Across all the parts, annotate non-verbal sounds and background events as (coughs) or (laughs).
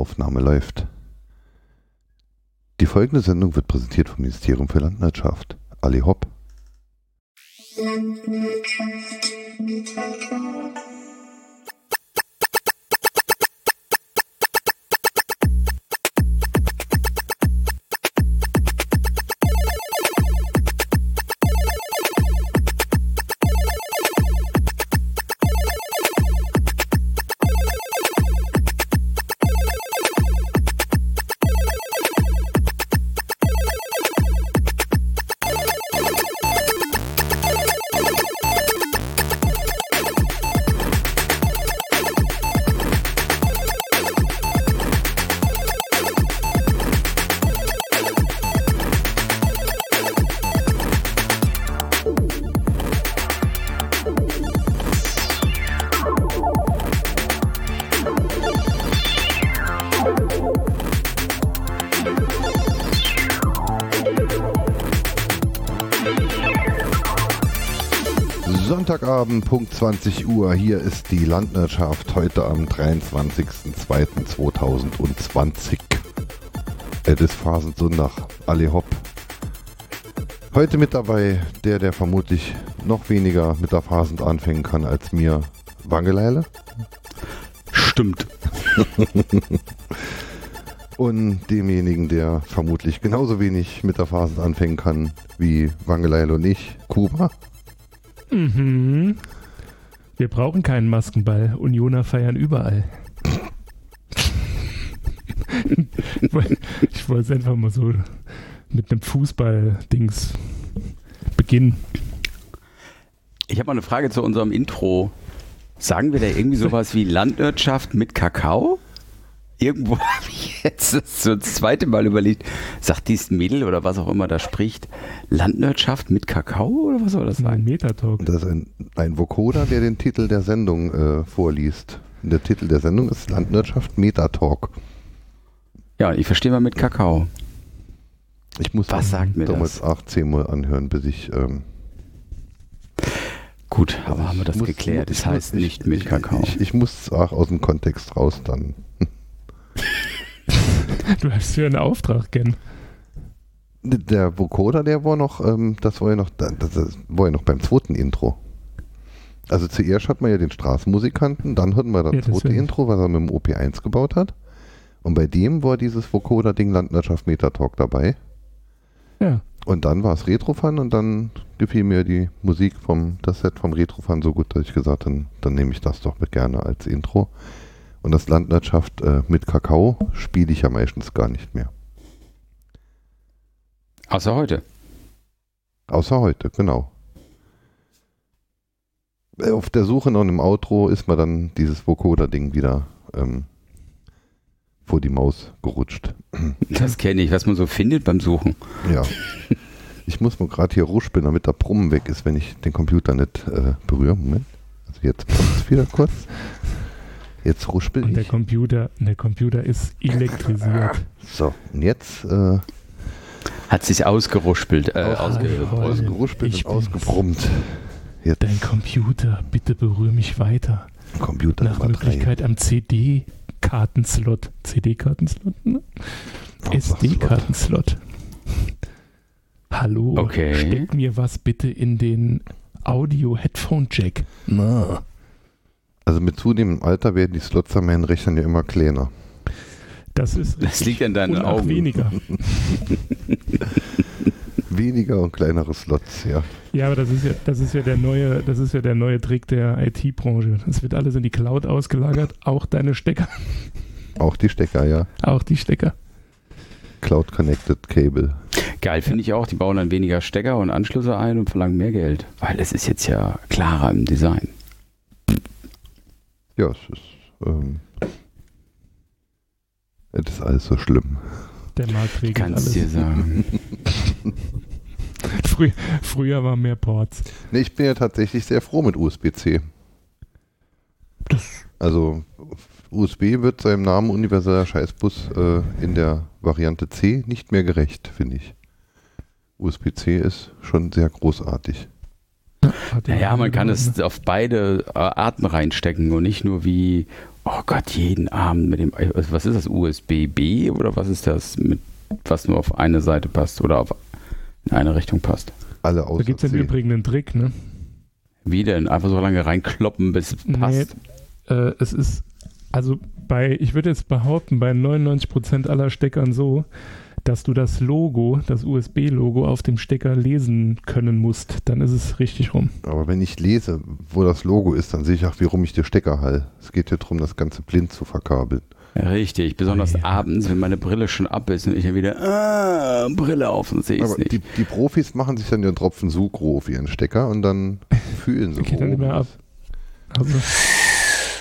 Aufnahme läuft. Die folgende Sendung wird präsentiert vom Ministerium für Landwirtschaft. Ali Hopp. Sonntagabend, Punkt 20 Uhr. Hier ist die Landwirtschaft heute am 23.02.2020. Es ist Phasensonntag. Ali Hopp. Heute mit dabei der, der vermutlich noch weniger mit der Phasend anfangen kann als mir. Wangeleile? Stimmt. (laughs) und demjenigen, der vermutlich genauso wenig mit der Phasend anfangen kann wie Wangeleile und ich. Kuba? Mhm. Wir brauchen keinen Maskenball. Unioner feiern überall. ich wollte es einfach mal so mit einem Fußball-Dings beginnen. Ich habe mal eine Frage zu unserem Intro. Sagen wir da irgendwie sowas wie Landwirtschaft mit Kakao? Irgendwo (laughs) habe ich jetzt das, so das zweite Mal überlegt, sagt dies Mädel oder was auch immer da spricht, Landwirtschaft mit Kakao oder was soll das sein? Metatalk. Das ist ein, ein Vokoda, der den Titel der Sendung äh, vorliest. Der Titel der Sendung ist Landwirtschaft Metatalk. Ja, ich verstehe mal mit Kakao. Ich muss was sagt mir damals das? 18 Mal anhören, bis ich. Ähm, Gut, aber haben wir das muss, geklärt. Das ich heißt muss, nicht ich, mit ich, Kakao. Ich, ich muss es auch aus dem Kontext raus dann. Du hast ja einen Auftrag, Ken. Der Vokoda, der war noch, ähm, das war ja noch, das, das war ja noch beim zweiten Intro. Also zuerst hat man ja den Straßenmusikanten, dann hatten wir das Ja, zweite. Intro, was er mit dem OP1 gebaut hat. Und bei dem war dieses Vokoda-Ding Landwirtschaft Metatalk dabei. Ja. Und dann war es Retrofan und dann gefiel mir die Musik vom, das Set vom Retrofan so gut, dass ich gesagt habe, dann, dann nehme ich das doch mit gerne als Intro. Und das Landwirtschaft äh, mit Kakao spiele ich ja meistens gar nicht mehr. Außer heute. Außer heute, genau. Äh, Auf der Suche nach einem Outro ist mir dann dieses Vocoder-Ding wieder ähm, vor die Maus gerutscht. (laughs) Das kenne ich, was man so findet beim Suchen. Ja. Ich muss mal gerade hier ruspeln, damit der Brummen weg ist, wenn ich den Computer nicht äh, berühre. Moment. Also jetzt kommt es wieder kurz. Jetzt ruspel Und der ich. Computer, der Computer ist elektrisiert. (laughs) So, und jetzt äh, Hat sich ausgeruspelt. Äh, Aus- ausge ausgeruspelt Ich und ausgebrummt. Jetzt Dein Computer, bitte berühre mich weiter. Computer Nach Nummer drei. Möglichkeit am CD-Kartenslot. CD-Kartenslot? Ne? SD-Kartenslot. Hallo, Okay. steck mir was bitte in den Audio-Headphone-Jack. Na. Also mit zunehmendem Alter werden die Slots an meinen Rechnern ja immer kleiner. Das ist Das liegt an deinen Und auch Augen. weniger. (laughs) Weniger und kleinere Slots, ja. Ja, aber das ist ja, das ist ja der neue, das ist ja der neue Trick der IT-Branche. Es wird alles in die Cloud ausgelagert, auch deine Stecker, Auch die Stecker, ja. auch die Stecker. Cloud Connected Cable. Geil finde ich auch. Die bauen dann weniger Stecker und Anschlüsse ein und verlangen mehr Geld. Weil es ist jetzt ja klarer im Design. Ja, es ist, ähm, es ist alles so schlimm. Der Markt regelt Kannst alles. dir sagen. (laughs) Frü früher war mehr Ports. Nee, ich bin ja tatsächlich sehr froh mit USB-C. Also USB wird seinem Namen universeller Scheißbus äh, in der Variante C nicht mehr gerecht, finde ich. USB-C ist schon sehr großartig. Naja, man kann es auf beide äh, Arten reinstecken und nicht nur wie oh Gott, jeden Abend mit dem, also was ist das, USB-B oder was ist das, mit, was nur auf eine Seite passt oder auf in eine Richtung passt? Alle Da außer gibt es im. Übrigen einen Trick, ne? Wie denn? Einfach so lange reinkloppen, bis es passt? Äh, es ist, also bei, ich würde jetzt behaupten, bei 99% aller Steckern so, dass du das Logo, das USB-Logo auf dem Stecker lesen können musst. Dann ist es richtig rum. Aber wenn ich lese, wo das Logo ist, dann sehe ich auch, wie rum ich den Stecker hall. Es geht ja darum, das Ganze blind zu verkabeln. Richtig, besonders Oh ja. abends, wenn meine Brille schon ab ist und ich dann wieder ah, Brille auf und sehe es Aber nicht. die, die Profis machen sich dann einen Tropfen Sucro auf ihren Stecker und dann (laughs) fühlen sie, Geht dann nicht mehr ab. Also,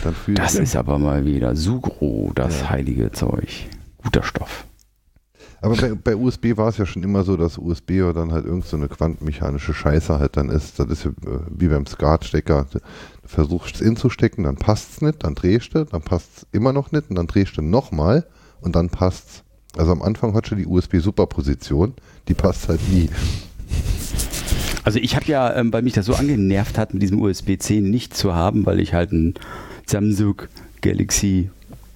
Dann fühlen Das sie. ist aber mal wieder Sugro, das Ja. heilige Zeug. Guter Stoff. Aber bei, bei USB war es ja schon immer so, dass USB oder dann halt irgend so eine quantenmechanische Scheiße halt dann ist. Das ist ja äh, wie beim Skatstecker. Du versuchst es inzustecken, dann passt es nicht, dann drehst du, dann passt es immer noch nicht und dann drehst du nochmal und dann passt's. Also am Anfang hat schon die USB-Superposition, die passt halt nie. Also ich habe ja, ähm, weil mich das so angenervt hat, mit diesem USB-C nicht zu haben, weil ich halt ein Samsung Galaxy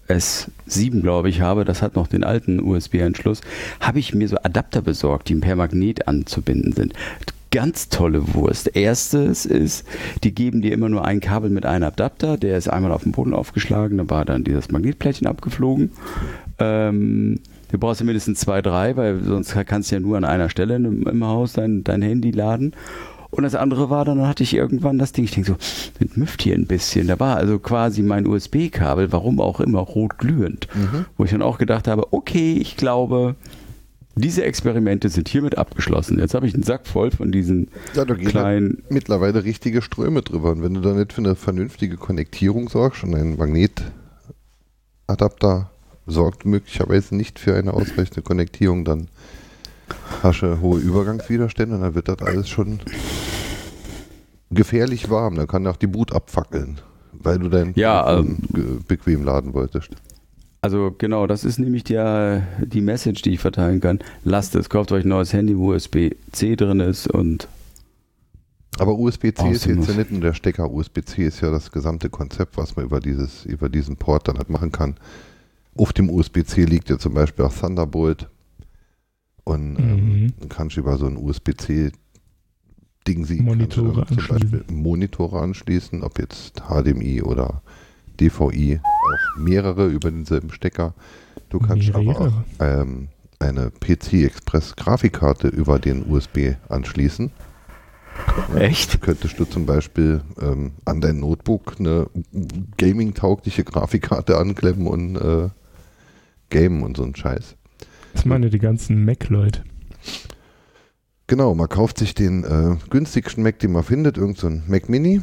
S7, glaube ich, habe, das hat noch den alten USB-Anschluss, habe ich mir so Adapter besorgt, die per Magnet anzubinden sind. Ganz tolle Wurst. Erstes ist, die geben dir immer nur ein Kabel mit einem Adapter, der ist einmal auf den Boden aufgeschlagen, da war dann dieses Magnetplättchen abgeflogen. Ähm, du brauchst ja mindestens zwei, drei, weil sonst kannst du ja nur an einer Stelle im, im Haus dein, dein Handy laden. Und das andere war dann, dann hatte ich irgendwann das Ding, ich denke so, das müfft hier ein bisschen. Da war also quasi mein USB-Kabel, warum auch immer, rot glühend. Wo ich dann auch gedacht habe, okay, ich glaube, diese Experimente sind hiermit abgeschlossen. Jetzt habe ich einen Sack voll von diesen Ja, da gehen kleinen mittlerweile richtige Ströme drüber. Und wenn du da nicht für eine vernünftige Konnektierung sorgst und ein Magnetadapter sorgt möglicherweise nicht für eine ausreichende Konnektierung, dann hast du hohe Übergangswiderstände und dann wird das alles schon gefährlich warm. Dann kann auch die Boot abfackeln, weil du dein Ja, ge- bequem laden wolltest. Also genau, das ist nämlich der, die Message, die ich verteilen kann. Lasst es, kauft euch ein neues Handy, wo USB-C drin ist und Aber USB-C ist jetzt ja nicht nur der Stecker. USB-C ist ja das gesamte Konzept, was man über, dieses, über diesen Port dann halt machen kann. Auf dem USB-C liegt ja zum Beispiel auch Thunderbolt. Und ähm, Mhm. dann kannst du über so ein USB-C Ding sie Monitore zum Beispiel anschließen. Monitore anschließen, ob jetzt HDMI oder DVI, auch mehrere über denselben Stecker. Du kannst aber auch Mehrere. ähm, eine PC Express Grafikkarte über den USB anschließen. echt? Könntest du zum Beispiel ähm, an dein Notebook eine gaming-taugliche Grafikkarte anklemmen und äh, gamen und so ein Scheiß. Das meine die ganzen Mac-Leute. Genau, man kauft sich den äh, günstigsten Mac, den man findet, irgend so Mac Mini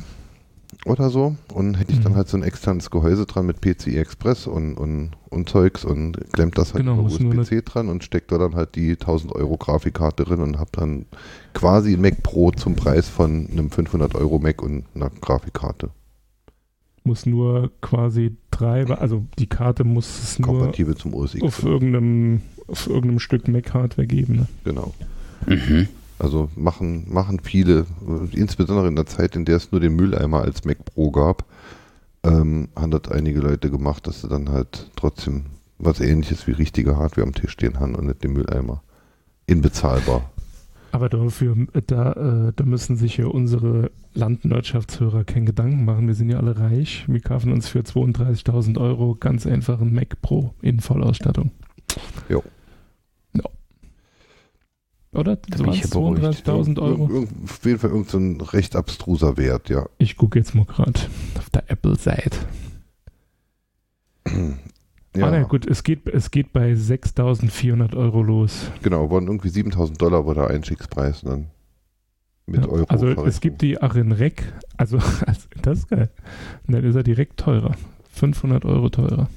oder so und hätte ich dann Mhm. halt so ein externes Gehäuse dran mit PCI Express und, und, und Zeugs und klemmt das halt Genau, über USB-C dran und steckt da dann halt die 1000 Euro Grafikkarte drin und hab dann quasi ein Mac Pro zum Preis von einem 500 Euro Mac und einer Grafikkarte. Muss nur quasi Treiber, also die Karte muss es nur Kompatibel zum OS X. auf irgendeinem, auf irgendeinem Stück Mac-Hardware geben. Ne? Genau. Mhm. Also machen, machen viele, äh, insbesondere in der Zeit, in der es nur den Mülleimer als Mac Pro gab, ähm, haben das einige Leute gemacht, dass sie dann halt trotzdem was ähnliches wie richtige Hardware am Tisch stehen haben und nicht den Mülleimer. Inbezahlbar. Aber dafür, da, äh, da müssen sich ja unsere Landwirtschaftshörer keinen Gedanken machen. Wir sind ja alle reich. Wir kaufen uns für 32.000 Euro ganz einfach einen Mac Pro in Vollausstattung. Jo. Oder? Beruhigt. 32.000 Euro? Auf jeden Fall irgendein so ein recht abstruser Wert, ja. Ich gucke jetzt mal gerade auf der Apple-Seite. (clears throat) ja Ah, na gut, es geht, es geht bei 6.400 Euro los. Genau, waren irgendwie 7000 Dollar war der Einstiegspreis dann mit Ja, Euro. also es gibt die Arin-Rec, also (laughs) das ist geil. Und dann ist er direkt teurer. 500 Euro teurer.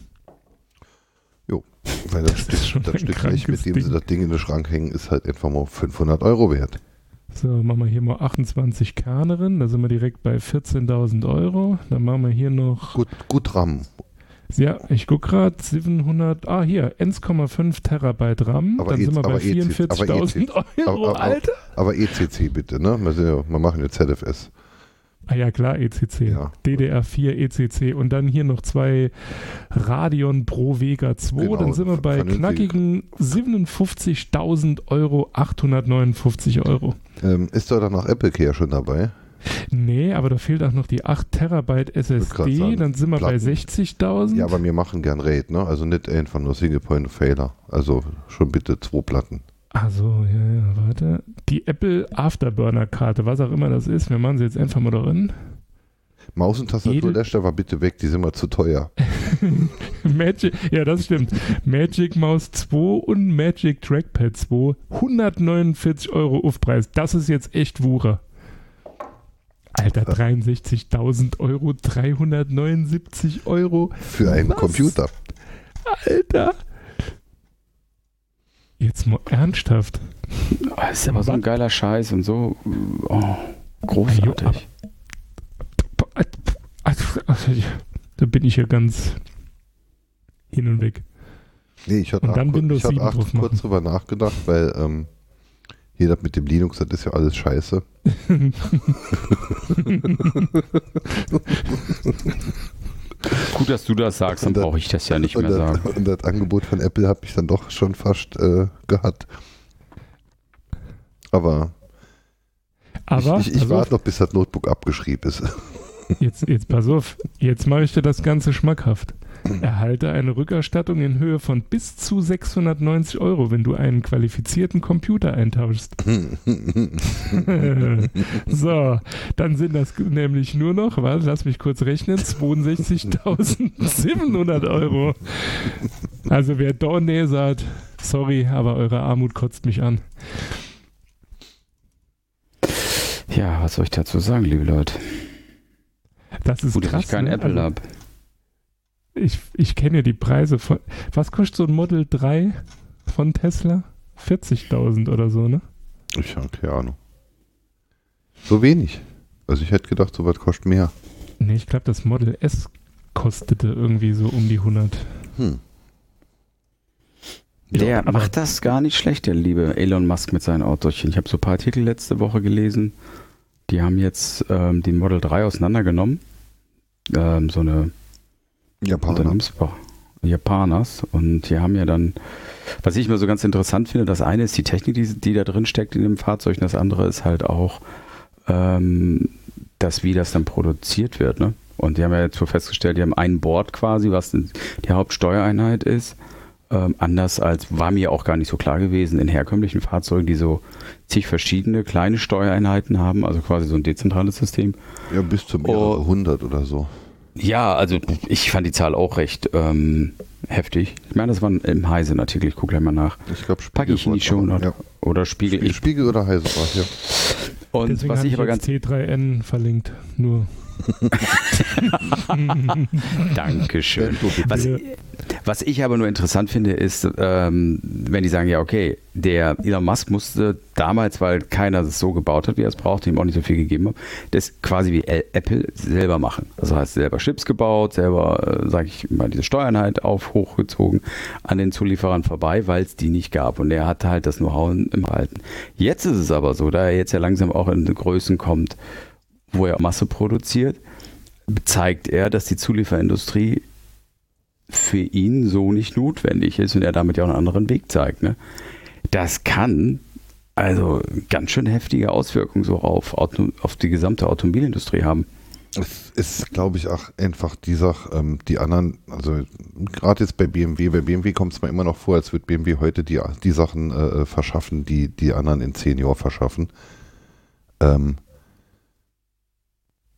Weil das, das Stück, das Stück Blech, mit dem sie Ding. das Ding in den Schrank hängen, ist halt einfach mal 500 Euro wert. So, machen wir hier mal 28 Kernerin, da sind wir direkt bei 14.000 Euro. Dann machen wir hier noch, Gut, gut RAM. ja, ich gucke gerade, 700, ah hier, 1,5 Terabyte RAM, Aber dann E- sind wir bei aber EC 44.000 Euro, Aber- aber- Alter. Aber ECC bitte, ne? Wir, ja, wir machen jetzt ZFS. Ah ja, klar, ECC. Ja. DDR4 ECC und dann hier noch zwei Radeon Pro Vega 2. Genau, dann sind wir bei knackigen 57.000 Euro, 859 Euro. Ähm, ist da dann noch Apple Care schon dabei? Nee, aber da fehlt auch noch die 8 Terabyte SSD. sagen, Dann sind wir bei Platten. 60.000. Ja, aber wir machen gern RAID, ne? Also nicht einfach nur Single Point Failure. Also schon bitte zwei Platten. Also, ja, ja, warte. Die Apple Afterburner-Karte, was auch immer das ist, wir machen sie jetzt einfach mal drin. Maus und Tastatur Edel- lässt aber bitte weg, die sind mal zu teuer. (laughs) Magic, ja, das stimmt. Magic Mouse 2 und Magic Trackpad 2, 149 Euro Aufpreis. Das ist jetzt echt Wucher. Alter, 63.000 Euro, 379 Euro. Für einen Was? Computer. Alter. Jetzt mal ernsthaft. Das ist aber so ein geiler Scheiß und so oh, großartig. Da bin ich ja ganz hin und weg. Nee, ich hatte Und dann auch, Windows ich hatte 7 auch drauf machen. kurz drüber nachgedacht, weil ähm, hier das mit dem Linux, das ist ja alles scheiße. (laughs) (laughs) Gut, dass du das sagst, dann brauche ich das ja nicht mehr das, sagen. und das Angebot von Apple habe ich dann doch schon fast äh, gehabt. Aber, Aber ich, ich, ich warte noch, bis das Notebook abgeschrieben ist. jetzt, jetzt pass auf, jetzt mache ich dir das Ganze schmackhaft. Erhalte eine Rückerstattung in Höhe von bis zu 690 Euro, wenn du einen qualifizierten Computer eintauschst. (laughs) so, dann sind das nämlich nur noch, warte, lass mich kurz rechnen, 62.700 Euro. Also wer da nee sagt, sorry, aber eure Armut kotzt mich an. Ja, was soll ich dazu sagen, liebe Leute? Das ist Gut, dass krass. ich kein ne? Apple Also, habe. Ich, ich kenne ja die Preise von. Was kostet so ein Model 3 von Tesla? 40.000 oder so, ne? Ich habe keine Ahnung. So wenig. Also ich hätte gedacht, sowas kostet mehr. Ne, ich glaube, das Model S kostete irgendwie so um die 100. Hm. Der macht das gar nicht schlecht, der liebe Elon Musk mit seinen Autochen. Ich habe so ein paar Artikel letzte Woche gelesen. Die haben jetzt ähm, die Model 3 auseinandergenommen. Ähm, so eine Japaner. Unternehmensbau Japaners. Und die haben ja dann, was ich immer so ganz interessant finde, das eine ist die Technik, die, die da drin steckt in dem Fahrzeug, und das andere ist halt auch, ähm, das, wie das dann produziert wird. Ne? Und die haben ja jetzt so festgestellt, die haben ein Board quasi, was die Hauptsteuereinheit ist. Ähm, anders als war mir auch gar nicht so klar gewesen in herkömmlichen Fahrzeugen, die so zig verschiedene kleine Steuereinheiten haben, also quasi so ein dezentrales System. Ja, bis zu mehrere Oh. hundert oder so. Ja, also ich fand die Zahl auch recht ähm, heftig. Ich meine, das war im Heise-Artikel, ich gucke gleich mal nach. Ich glaube, Packe ich in die Show Notes. Ja. Oder Spiegel. Spiegel, Ich, Spiegel oder Heise war ja. und Deswegen was ich ich aber ganz. T3N verlinkt. Nur. (laughs) (laughs) Dankeschön. Was. Was ich aber nur interessant finde, ist, ähm, wenn die sagen, ja, okay, der Elon Musk musste damals, weil keiner es so gebaut hat, wie er es brauchte, ihm auch nicht so viel gegeben hat, das quasi wie Apple selber machen. Das heißt, selber Chips gebaut, selber, äh, sage ich mal, diese Steuereinheit auf, hochgezogen an den Zulieferern vorbei, weil es die nicht gab. Und er hatte halt das Know-how im Halten. Jetzt ist es aber so, da er jetzt ja langsam auch in Größen kommt, wo er Masse produziert, zeigt er, dass die Zulieferindustrie für ihn so nicht notwendig ist und er damit ja auch einen anderen Weg zeigt. Ne? Das kann also ganz schön heftige Auswirkungen so auf, Auto, auf die gesamte Automobilindustrie haben. Es ist, glaube ich, auch einfach die Sache, ähm, die anderen, also gerade jetzt bei BMW, bei BMW kommt es mir immer noch vor, als würde BMW heute die, die Sachen äh, verschaffen, die die anderen in zehn Jahren verschaffen. Ähm,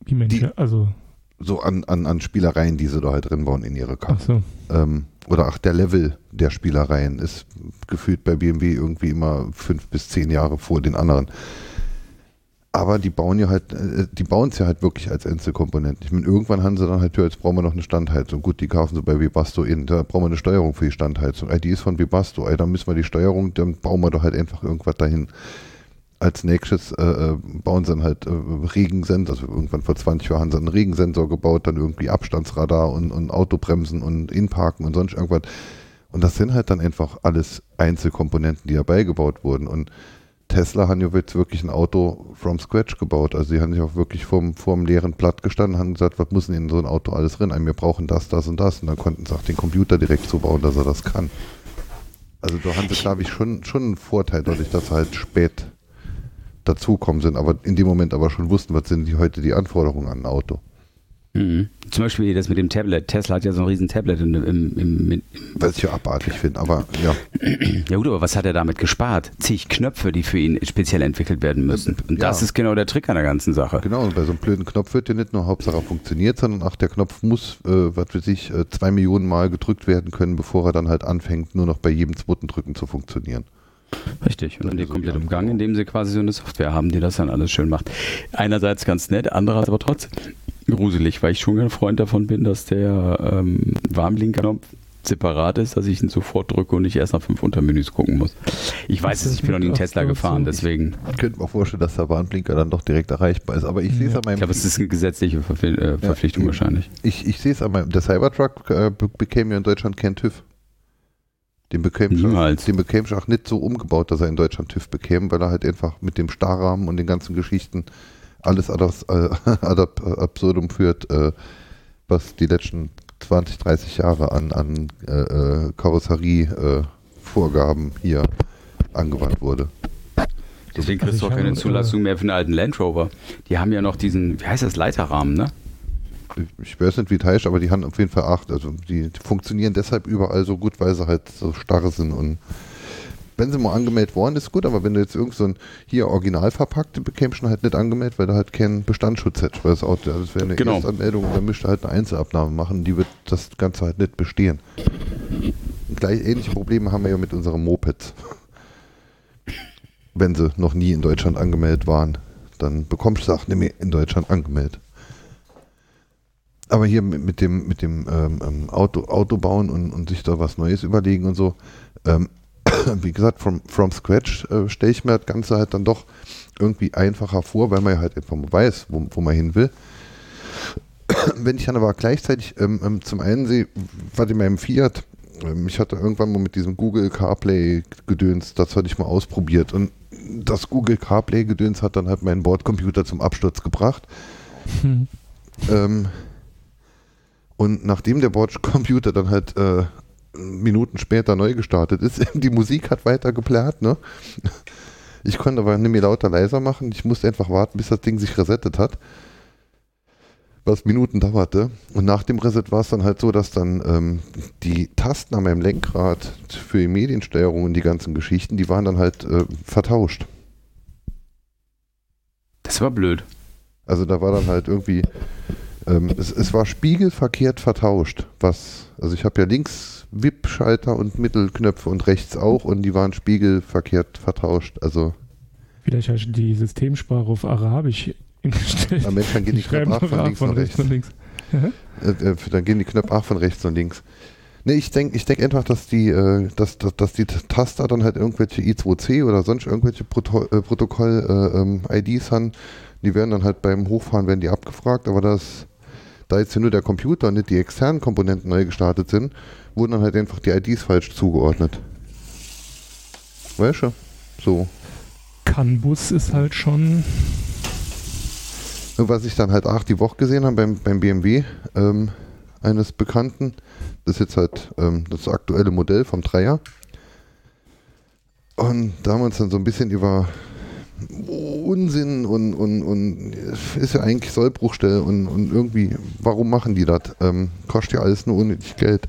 Wie Mensch, Die- also, so an, an, an Spielereien, die sie da halt drin bauen in ihre Karten. ach so. Ähm, oder auch der Level der Spielereien ist gefühlt bei BMW irgendwie immer fünf bis zehn Jahre vor den anderen. Aber die bauen ja halt, äh, die bauen es ja halt wirklich als Einzelkomponenten. Ich meine, irgendwann haben sie dann halt, ja, jetzt brauchen wir noch eine Standheizung. Gut, die kaufen sie bei Webasto in. Da brauchen wir eine Steuerung für die Standheizung. Ey, die ist von Webasto. Ey, dann müssen wir die Steuerung, dann bauen wir doch halt einfach irgendwas dahin. Als nächstes äh, äh, bauen sie dann halt äh, Regensensor. Also irgendwann vor 20 Jahren haben sie einen Regensensor gebaut, dann irgendwie Abstandsradar und, und Autobremsen und Inparken und sonst irgendwas. Und das sind halt dann einfach alles Einzelkomponenten, die dabei gebaut wurden. Und Tesla hat ja jetzt wirklich ein Auto from scratch gebaut. Also die haben sich auch wirklich vorm, vorm leeren Blatt gestanden und haben gesagt, was muss denn in so ein Auto alles drin? Wir brauchen das, das und das. Und dann konnten sie auch den Computer direkt so bauen, dass er das kann. Also da haben sie, glaube ich, schon, schon einen Vorteil, dadurch, dass sie halt spät dazukommen sind, aber in dem Moment aber schon wussten, was sind die heute die Anforderungen an ein Auto. Mhm. Zum Beispiel das mit dem Tablet. Tesla hat ja so ein riesen Tablet im, im, im, Was ich ja abartig finde, aber ja. (clears throat) Ja gut, aber was hat er damit gespart? Zig Knöpfe, die für ihn speziell entwickelt werden müssen. Und Ja. das ist genau der Trick an der ganzen Sache. Genau, und bei so einem blöden Knopf wird ja nicht nur Hauptsache er funktioniert, sondern auch der Knopf muss, äh, was weiß ich, äh, zwei Millionen Mal gedrückt werden können, bevor er dann halt anfängt, nur noch bei jedem zweiten Drücken zu funktionieren. Richtig. Und dann den Also komplett die umgangen, indem sie quasi so eine Software haben, die das dann alles schön macht. Einerseits ganz nett, andererseits aber trotzdem gruselig, weil ich schon ein Freund davon bin, dass der ähm, Warnblinkerknopf separat ist, dass ich ihn sofort drücke und nicht erst nach fünf Untermenüs gucken muss. Ich weiß es, ich bin noch nie einen mit Tesla gefahren, deswegen. Ich könnte mir auch vorstellen, dass der Warnblinker dann doch direkt erreichbar ist, aber ich sehe es Ja. an meinem Ich glaube, es ist eine gesetzliche äh, Verpflichtung Ja. wahrscheinlich. Ich, ich sehe es an meinem. Der Cybertruck äh, be bekäme ja in Deutschland keinen TÜV. Den bekäme ich, auch, Niemals. den bekäme ich auch nicht so umgebaut, dass er in Deutschland TÜV bekäme, weil er halt einfach mit dem Starrahmen und den ganzen Geschichten alles ad, äh, (laughs) ad ab- absurdum führt, äh, was die letzten 20, 30 Jahre an, an äh, äh, Karosserie-Vorgaben hier angewandt wurde. Deswegen Also kriegst du ich auch keine Zulassung mehr für einen alten Land Rover. Die haben ja noch diesen, wie heißt das, Leiterrahmen, ne? Ich weiß nicht, wie es heißt, aber die haben auf jeden Fall acht. Also die, die funktionieren deshalb überall so gut, weil sie halt so starr sind. Und wenn sie mal angemeldet worden ist, gut, aber wenn du jetzt irgend so ein hier original verpackt, bekämst du halt nicht angemeldet, weil du halt keinen Bestandsschutz hättest. Weil das Auto, das wäre eine Genau. Erstanmeldung und dann müsst du halt eine Einzelabnahme machen, die wird das Ganze halt nicht bestehen. Gleich ähnliche Probleme haben wir ja mit unseren Mopeds. Wenn sie noch nie in Deutschland angemeldet waren, dann bekommst du auch nicht mehr in Deutschland angemeldet. Aber hier mit, mit dem, mit dem ähm, ähm, Auto, Auto bauen und, und sich da was Neues überlegen und so, ähm, (coughs) wie gesagt, from, from scratch äh, stelle ich mir das Ganze halt dann doch irgendwie einfacher vor, weil man ja halt einfach mal weiß, wo, wo man hin will. (coughs) Wenn ich dann aber gleichzeitig ähm, ähm, zum einen sehe, was in meinem Fiat, ähm, ich hatte irgendwann mal mit diesem Google CarPlay Gedöns, das hatte ich mal ausprobiert und das Google CarPlay Gedöns hat dann halt meinen Bordcomputer zum Absturz gebracht. Hm. Ähm, und nachdem der Bordcomputer dann halt äh, Minuten später neu gestartet ist, (laughs) die Musik hat weiter geplärt, ne? Ich konnte aber nicht mehr lauter leiser machen. Ich musste einfach warten, bis das Ding sich resettet hat. Was Minuten dauerte. Und nach dem Reset war es dann halt so, dass dann ähm, die Tasten an meinem Lenkrad für die Mediensteuerung und die ganzen Geschichten, die waren dann halt äh, vertauscht. Das war blöd. Also da war dann halt irgendwie, ähm, es, es war spiegelverkehrt vertauscht. Was, also ich habe ja links WIP-Schalter und Mittelknöpfe und rechts auch und die waren spiegelverkehrt vertauscht. Also Vielleicht hast du die Systemsprache auf Arabisch eingestellt. am Mensch, dann gehen die Knöpfe auch von links und rechts. und links. Äh, äh, dann gehen die Knöpfe auch von rechts und links. Nee, ich denke ich denk einfach, dass die, äh, dass, dass, dass die Taster dann halt irgendwelche I2C oder sonst irgendwelche Proto äh, Protokoll-IDs haben. Die werden dann halt beim Hochfahren werden die abgefragt, aber das, da jetzt hier nur der Computer und nicht die externen Komponenten neu gestartet sind, wurden dann halt einfach die IDs falsch zugeordnet. Weißt du? So. CAN-Bus ist halt schon. Was ich dann halt auch die Woche gesehen habe beim, beim BMW ähm, eines Bekannten, das ist jetzt halt ähm, das aktuelle Modell vom Dreier. Und da haben wir uns dann so ein bisschen über Unsinn und, und, und ist ja eigentlich Sollbruchstelle und, und irgendwie, warum machen die das? Ähm, kostet ja alles nur unnötig Geld.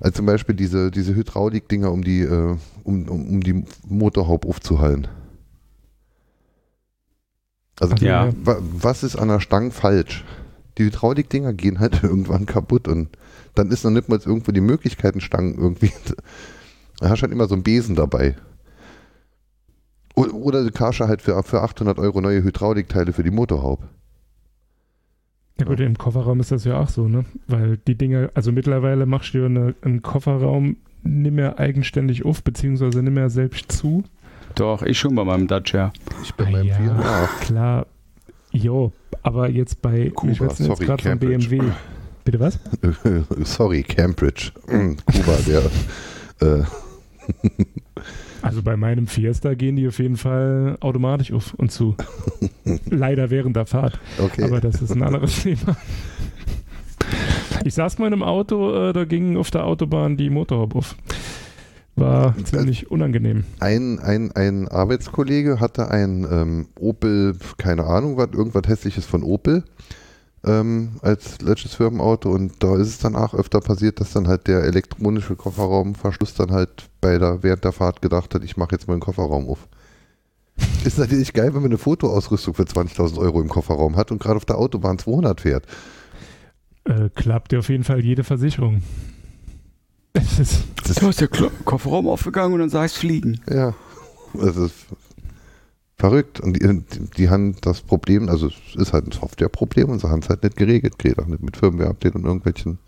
Also zum Beispiel diese, diese Hydraulik-Dinger, um die, äh, um, um, um die Motorhaube aufzuhalten. Also Ja. Wa- was ist an der Stange falsch? Die Hydraulikdinger gehen halt (laughs) irgendwann kaputt und dann ist noch nicht mal irgendwo die Möglichkeit, einen Stangen irgendwie. Da hast du halt immer so einen Besen dabei. Oder du kaufst halt für, für 800 Euro neue Hydraulikteile für die Motorhaube. Ja gut, im Kofferraum ist das ja auch so, ne? Weil die Dinger, also mittlerweile machst du ja eine, einen Kofferraum nicht mehr eigenständig auf, beziehungsweise nicht mehr selbst zu. Doch, ich schon bei meinem Dacia. Ich bin Ah, beim ja. 4 nach. Klar, jo, aber jetzt bei, Kuba, ich weiß jetzt gerade von. BMW. Bitte was? (laughs) Sorry, Cambridge. Mm, Kuba, der. Äh, (laughs) Also bei meinem Fiesta gehen die auf jeden Fall automatisch auf und zu. (laughs) Leider während der Fahrt. Okay. Aber das ist ein anderes (laughs) Thema. Ich saß mal in einem Auto, äh, da ging auf der Autobahn die Motorhaube auf. War ziemlich unangenehm. ein, ein, ein Arbeitskollege hatte ein ähm, Opel, keine Ahnung, was, irgendwas hässliches von Opel ähm, als letztes Firmenauto und da ist es dann auch öfter passiert, dass dann halt der elektronische Kofferraumverschluss dann halt bei der, während der Fahrt gedacht hat, ich mache jetzt mal den Kofferraum auf. (laughs) Ist natürlich geil, wenn man eine Fotoausrüstung für 20.000 Euro im Kofferraum hat und gerade auf der Autobahn 200 fährt. Äh, klappt dir auf jeden Fall jede Versicherung. (laughs) Es ist, Das Du hast Klo- Kofferraum aufgegangen und dann sagst fliegen. Ja, es ist verrückt. Und die, die, haben das Problem, also es ist halt ein Softwareproblem und sie haben es halt nicht geregelt, geht auch nicht mit Firmware-Update und irgendwelchen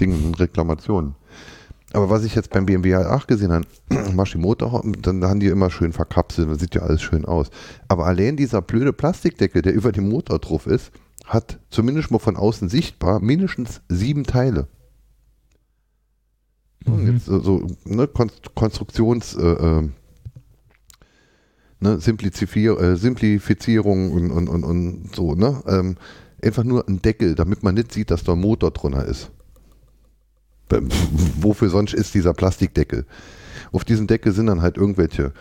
Dingen und Reklamationen. Aber was ich jetzt beim BMW i8 gesehen habe, (clears throat) Motor, dann haben die immer schön verkapselt, das sieht ja alles schön aus. Aber allein dieser blöde Plastikdeckel, der über dem Motor drauf ist, hat zumindest mal von außen sichtbar mindestens sieben Teile. Mhm. jetzt so, so ne, Konst Konstruktions, äh, äh, ne, Simplizifier äh, Simplifizierung und, und, und, und so, ne? Ähm, einfach nur ein Deckel, damit man nicht sieht, dass da ein Motor drunter ist. Wofür sonst ist dieser Plastikdeckel? Auf diesem Deckel sind dann halt irgendwelche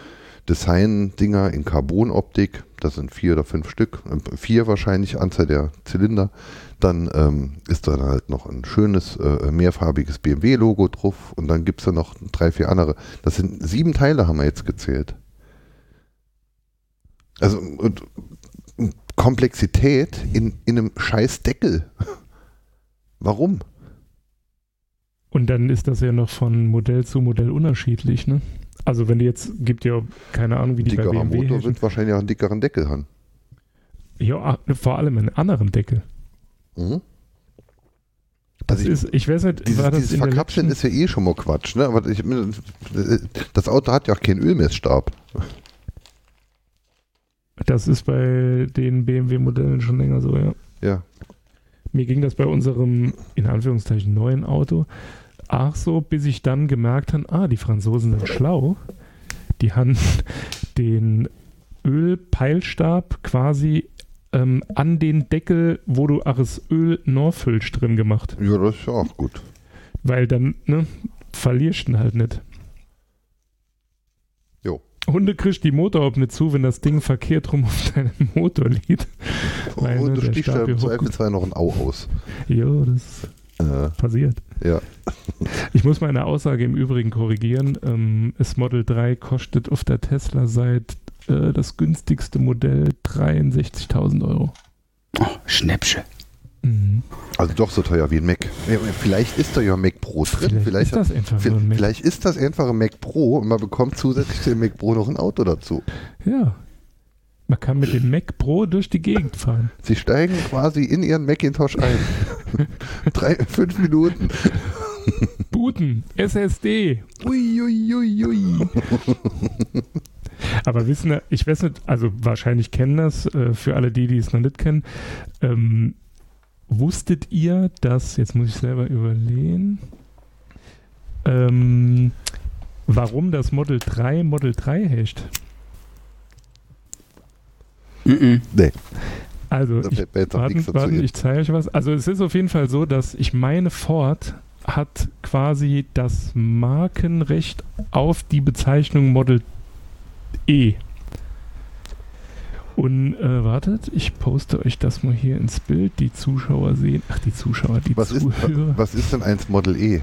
Design-Dinger in Carbonoptik, das sind vier oder fünf Stück, äh, vier wahrscheinlich, Anzahl der Zylinder. Dann ähm, ist da halt noch ein schönes äh, mehrfarbiges BMW-Logo drauf und dann gibt es da noch drei, vier andere. Das sind sieben Teile, haben wir jetzt gezählt. Also und, und Komplexität in, in einem scheiß Deckel. (laughs) Warum? Und dann ist das ja noch von Modell zu Modell unterschiedlich, ne? Also wenn du jetzt, gibt ja keine Ahnung, wie die bei Dickerer BMW Motor wird wahrscheinlich auch einen dickeren Deckel haben. Ja, ah, vor allem einen anderen Deckel. Mhm. Das Also ich- ist, ich weiß nicht, Dieses, war das dieses Verkapseln ist ja eh schon mal Quatsch, ne? Aber ich, das Auto hat ja auch keinen Ölmessstab. Das ist bei den BMW-Modellen schon länger so, ja. Ja. Mir ging das bei unserem, in Anführungszeichen, neuen Auto auch so, bis ich dann gemerkt habe, ah, die Franzosen sind schlau. Die haben (laughs) den Ölpeilstab quasi ähm, an den Deckel, wo du auch das Öl nachfüllst, drin gemacht. Ja, das ist ja auch gut. Weil dann, ne, verlierst du halt nicht. Hunde kriegst die Motorhaube nicht zu, wenn das Ding verkehrt rum auf deinem Motor liegt. Weil, Und du der stichst ja im Zweifelsfall noch ein Au aus. Jo, das Äh, passiert. ja. (laughs) Ich muss meine Aussage im Übrigen korrigieren. Ähm, das Model 3 kostet auf der Tesla-Seite äh, das günstigste Modell 63.000 Euro. Oh, Schnäppsche. Mhm. Also doch so teuer wie ein Mac. Vielleicht ist da ja ein Mac Pro drin. Vielleicht, Vielleicht, ist das Mac. vielleicht ist das einfach ein Mac Pro und man bekommt zusätzlich zu dem Mac Pro noch ein Auto dazu. Ja. Man kann mit dem Mac Pro durch die Gegend fahren. Sie steigen quasi in ihren Macintosh ein. (laughs) Drei, fünf Minuten. Booten, SSD. Ui, ui, ui, ui. Aber wissen, ich weiß nicht, also wahrscheinlich kennen das, äh, für alle die, die es noch nicht kennen. Ähm, wusstet ihr, dass, jetzt muss ich selber überlegen, ähm, warum das Model 3 Model 3 heißt? Mhm. Nee, Also, ich, warten, warten, ich zeige euch was. Also, es ist auf jeden Fall so, dass ich meine, Ford hat quasi das Markenrecht auf die Bezeichnung Model E. Und äh, wartet, ich poste euch das mal hier ins Bild. Die Zuschauer sehen, ach, die Zuschauer, die Was ist, Zuhörer. was ist denn eins Model E?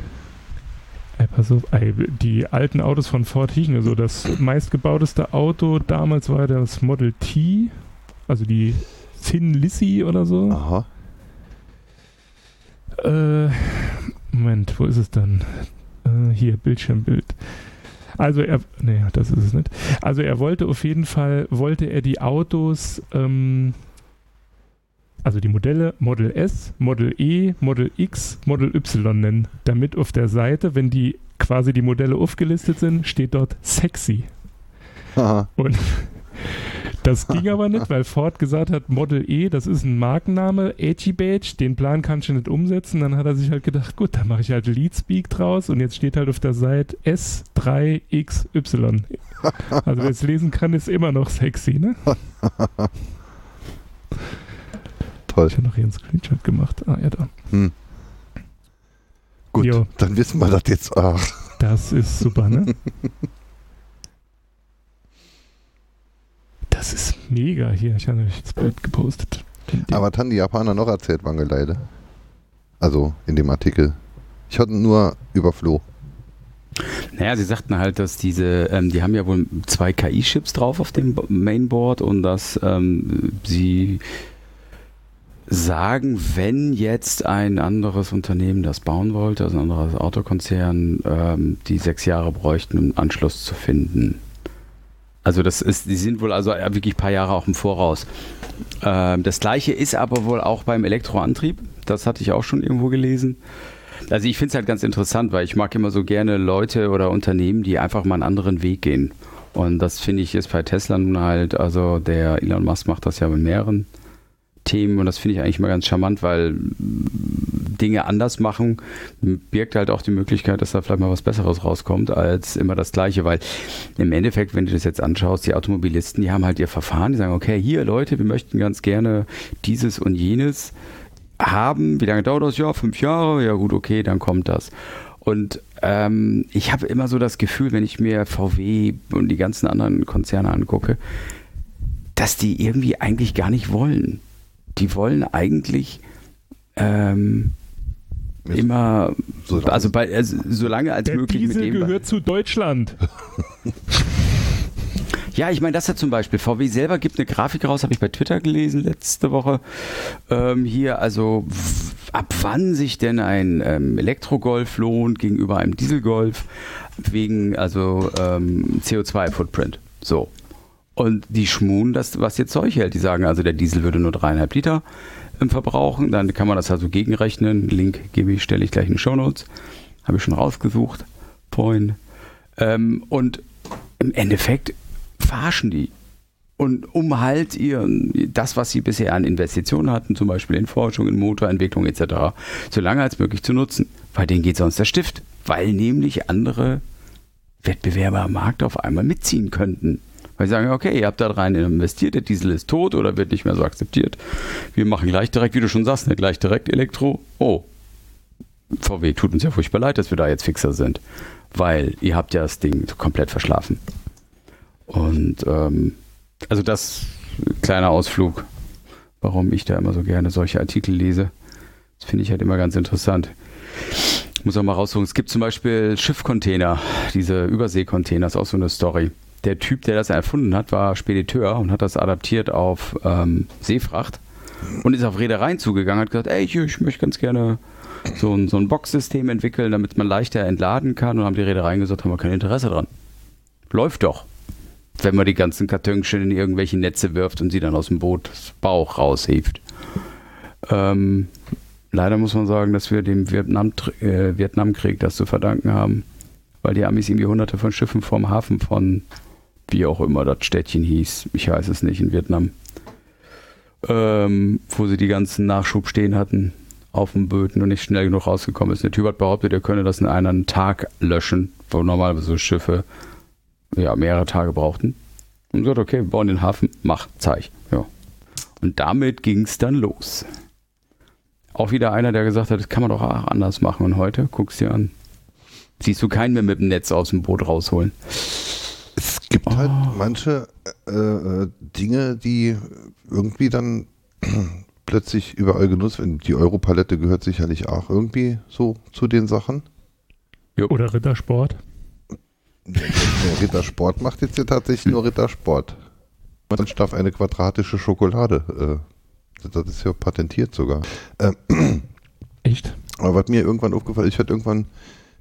Ey, pass auf, ey, die alten Autos von Ford hießen ja so. Das meistgebauteste Auto damals war das Model T, also die Thin Lizzy oder so. Aha. Äh, Moment, wo ist es dann? Äh, hier, Bildschirmbild. Also er, nee, das ist es nicht. Also er wollte auf jeden Fall, wollte er die Autos, ähm, also die Modelle Model S, Model E, Model X, Model Y nennen, damit auf der Seite, wenn die quasi die Modelle aufgelistet sind, steht dort sexy. Aha. Und Das ging aber nicht, weil Ford gesagt hat, Model E, das ist ein Markenname, Edgy Badge, den Plan kannst du nicht umsetzen. Dann hat er sich halt gedacht, gut, dann mache ich halt Leadspeak draus und jetzt steht halt auf der Seite S3XY. Also wer es lesen kann, ist immer noch sexy, ne? Toll. Ich habe noch hier einen Screenshot gemacht. Ah, ja, da. Hm. Gut, Jo. dann wissen wir das jetzt. Ach, Das ist super, ne? (laughs) Das ist mega hier. Ich habe euch das Bild gepostet. Aber was haben die Japaner noch erzählt, Wangeleide? Also in dem Artikel. Ich hatte nur über Flo. Naja, sie sagten halt, dass diese, ähm, die haben ja wohl zwei KI-Chips drauf auf dem Bo- Mainboard und dass ähm, sie sagen, wenn jetzt ein anderes Unternehmen das bauen wollte, also ein anderes Autokonzern, ähm, die sechs Jahre bräuchten, um einen Anschluss zu finden. Also das ist, die sind wohl also wirklich ein paar Jahre auch im Voraus. Ähm, das gleiche ist aber wohl auch beim Elektroantrieb. Das hatte ich auch schon irgendwo gelesen. Also ich finde es halt ganz interessant, weil ich mag immer so gerne Leute oder Unternehmen, die einfach mal einen anderen Weg gehen. Und das finde ich ist bei Tesla nun halt, also der Elon Musk macht das ja bei mehreren Themen und das finde ich eigentlich mal ganz charmant, weil Dinge anders machen birgt halt auch die Möglichkeit, dass da vielleicht mal was Besseres rauskommt als immer das Gleiche, weil im Endeffekt, wenn du das jetzt anschaust, die Automobilisten, die haben halt ihr Verfahren, die sagen, okay, hier Leute, wir möchten ganz gerne dieses und jenes haben. Wie lange dauert das? Ja, fünf Jahre. Ja gut, okay, dann kommt das. Und ähm, ich habe immer so das Gefühl, wenn ich mir VW und die ganzen anderen Konzerne angucke, dass die irgendwie eigentlich gar nicht wollen. Die wollen eigentlich ähm, immer, so- also, bei, also solange als Der möglich Diesel mit dem. gehört zu Deutschland. (laughs) Ja, ich meine, das hat zum Beispiel. VW selber gibt eine Grafik raus, habe ich bei Twitter gelesen letzte Woche. Ähm, hier, also ab wann sich denn ein ähm, Elektrogolf lohnt gegenüber einem Dieselgolf wegen also ähm, CO2-Footprint. So. Und die schmuhen das, was ihr Zeug hält. Die sagen also, der Diesel würde nur dreieinhalb Liter ähm, verbrauchen. Dann kann man das also gegenrechnen. Link gebe ich, stelle ich gleich in die Shownotes. Habe ich schon rausgesucht. Point. Ähm, und im Endeffekt verarschen die. Und um halt ihren, das, was sie bisher an Investitionen hatten, zum Beispiel in Forschung, in Motorentwicklung etc., so lange als möglich zu nutzen. Weil denen geht sonst der Stift. Weil nämlich andere Wettbewerber am Markt auf einmal mitziehen könnten. Weil sie sagen, okay, ihr habt da rein investiert, der Diesel ist tot oder wird nicht mehr so akzeptiert. Wir machen gleich direkt, wie du schon sagst, ne, gleich direkt Elektro. Oh, VW tut uns ja furchtbar leid, dass wir da jetzt fixer sind. Weil ihr habt ja das Ding komplett verschlafen. Und ähm, also das kleiner Ausflug, warum ich da immer so gerne solche Artikel lese. Das finde ich halt immer ganz interessant. Ich muss auch mal raussuchen. Es gibt zum Beispiel Schiffcontainer, diese Überseecontainer, ist auch so eine Story. Der Typ, der das erfunden hat, war Spediteur und hat das adaptiert auf ähm, Seefracht und ist auf Reedereien zugegangen, hat gesagt, ey, ich, ich möchte ganz gerne so ein, so ein Boxsystem entwickeln, damit man leichter entladen kann. Und haben die Reedereien gesagt, haben wir kein Interesse dran. Läuft doch. Wenn man die ganzen Kartönchen in irgendwelche Netze wirft und sie dann aus dem Bootsbauch raushebt. Ähm, leider muss man sagen, dass wir dem Vietnam, äh, Vietnamkrieg das zu verdanken haben, weil die Amis irgendwie hunderte von Schiffen vorm Hafen von, wie auch immer das Städtchen hieß, ich weiß es nicht, in Vietnam, ähm, wo sie die ganzen Nachschub stehen hatten auf dem Böten und nicht schnell genug rausgekommen ist. Der Typ hat behauptet, er könne das in einem Tag löschen, wo normalerweise Schiffe ja, mehrere Tage brauchten. Und gesagt, okay, wir bauen den Hafen, mach, zeig. Ja. Und damit ging es dann los. Auch wieder einer, der gesagt hat, das kann man doch auch anders machen. Und heute, guckst dir an, siehst du keinen mehr mit dem Netz aus dem Boot rausholen. Gibt halt Oh. manche äh, äh, Dinge, die irgendwie dann (clears throat) plötzlich überall genutzt werden. Die Europalette gehört sicherlich auch irgendwie so zu den Sachen. Oder Rittersport. Rittersport macht jetzt ja tatsächlich nur Rittersport. Man darf eine quadratische Schokolade. Äh, das ist ja patentiert sogar. Äh, (clears throat) Echt? aber was mir irgendwann aufgefallen ist, ich hatte irgendwann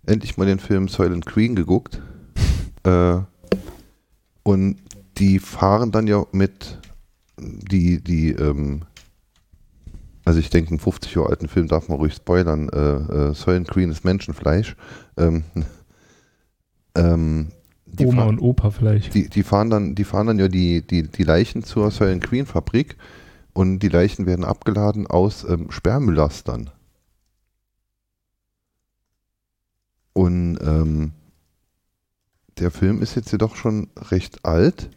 endlich mal den Film Silent Queen geguckt. Äh, und die fahren dann ja mit die, die, ähm, also ich denke, einen 50 Jahre alten Film darf man ruhig spoilern. Äh, äh, Silent Queen ist Menschenfleisch. Ähm, (laughs) ähm, Die Oma fahren- und Opa vielleicht. Die, die, fahren dann, die fahren dann ja die, die, die Leichen zur Silent Queen Fabrik und die Leichen werden abgeladen aus ähm, Sperrmüllastern. Und ähm, der Film ist jetzt jedoch schon recht alt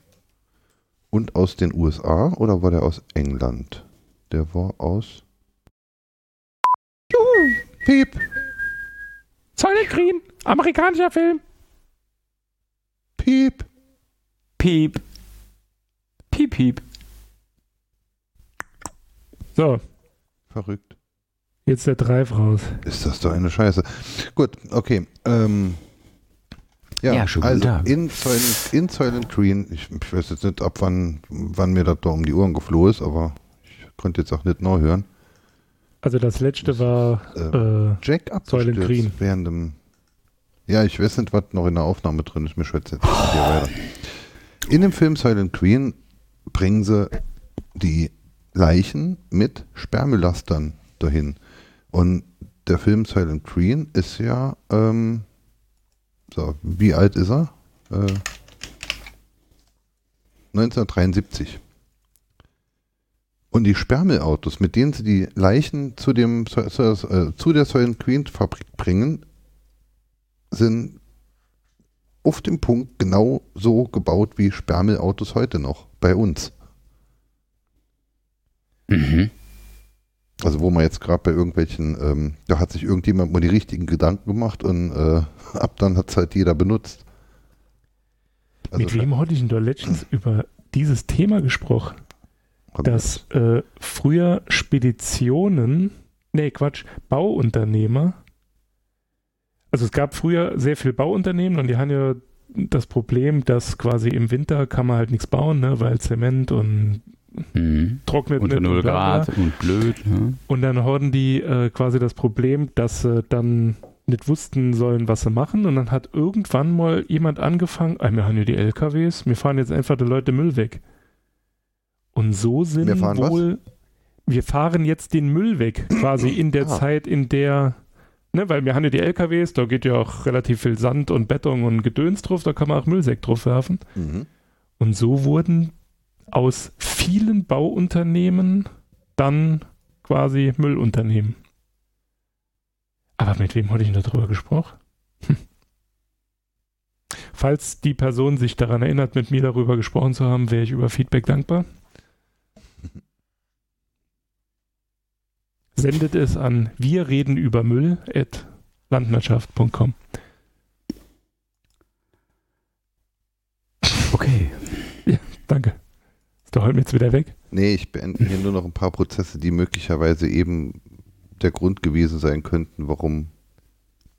und aus den USA oder war der aus England? Der war aus. Piep! Silent Green, amerikanischer Film. Piep! Piep. Piep, piep. So, Verrückt. jetzt der Drive raus. Ist das doch eine Scheiße. Gut, okay. Ähm, ja, Ja, schönen also Tag. in Silent, in Silent Green, ich, ich weiß jetzt nicht, ab wann, wann mir das da um die Ohren geflohen ist, aber ich konnte jetzt auch nicht neu hören. Also das letzte war Ähm, äh, Jack Silent Green. während dem. Ja, ich weiß nicht, was noch in der Aufnahme drin ist. Mir schwätzt jetzt nicht hier weiter. In dem Film Silent Green bringen sie die Leichen mit Sperrmüllastern dahin. Und der Film Silent Green ist ja, ähm, so, wie alt ist er? Äh, 1973. Und die Sperrmüllautos, mit denen sie die Leichen zu, dem, zu, äh, zu der Silent Queen Fabrik bringen, sind auf dem Punkt genau so gebaut wie Sperrmüllautos heute noch bei uns. Mhm. Also wo man jetzt gerade bei irgendwelchen, ähm, da hat sich irgendjemand mal die richtigen Gedanken gemacht und äh, (laughs) ab dann hat es halt jeder benutzt. Also Mit wem hatte ich denn da letztens (clears throat) über dieses Thema gesprochen? Dass äh, früher Speditionen, nee Quatsch, Bauunternehmer, also es gab früher sehr viel Bauunternehmen und die haben ja das Problem, dass quasi im Winter kann man halt nichts bauen, ne, weil Zement und Mhm. trocknet Unter nicht und 0 bla bla. Grad und blöd. Ne? Und dann hatten die äh, quasi das Problem, dass sie dann nicht wussten sollen, was sie machen. Und dann hat irgendwann mal jemand angefangen, ah, wir haben ja die LKWs, wir fahren jetzt einfach die Leute Müll weg. Und so sind Wir fahren was? wohl, wir fahren jetzt den Müll weg, quasi in der Ah. Zeit, in der, ne, weil wir haben ja die LKWs, da geht ja auch relativ viel Sand und Beton und Gedöns drauf, da kann man auch Müllsäck drauf werfen. Mhm. Und so wurden aus vielen Bauunternehmen dann quasi Müllunternehmen. Aber mit wem hatte ich denn darüber gesprochen? Hm. Falls die Person sich daran erinnert, mit mir darüber gesprochen zu haben, wäre ich über Feedback dankbar. (laughs) Sendet es an wir reden über Müll at landwirtschaft.com. Okay. Danke. Der Holm jetzt wieder weg? Nee, ich beende hier nur noch ein paar Prozesse, die möglicherweise eben der Grund gewesen sein könnten, warum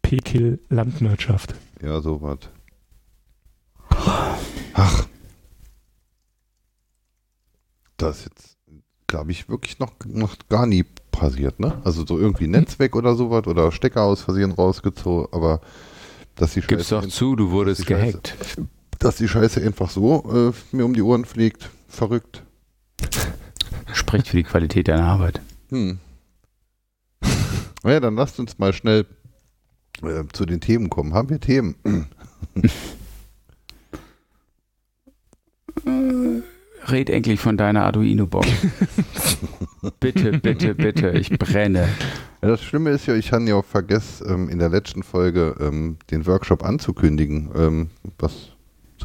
Pekill Landwirtschaft. ja sowas. Ach. Das ist jetzt, glaube ich, wirklich noch, noch gar nie passiert, ne? Also so irgendwie Netz weg oder sowas oder Stecker aus Versehen rausgezogen, aber dass die Gib's Scheiße, doch zu, du wurdest die Scheiße. gehackt. dass die Scheiße einfach so äh, mir um die Ohren fliegt, verrückt. Spricht für die Qualität deiner Arbeit. Hm. Naja, dann lasst uns mal schnell äh, zu den Themen kommen. Haben wir Themen? Red endlich von deiner Arduino-Box. (laughs) bitte, bitte, bitte. Ich brenne. Ja, das Schlimme ist ja, ich habe ja auch vergessen, ähm, in der letzten Folge ähm, den Workshop anzukündigen, ähm, was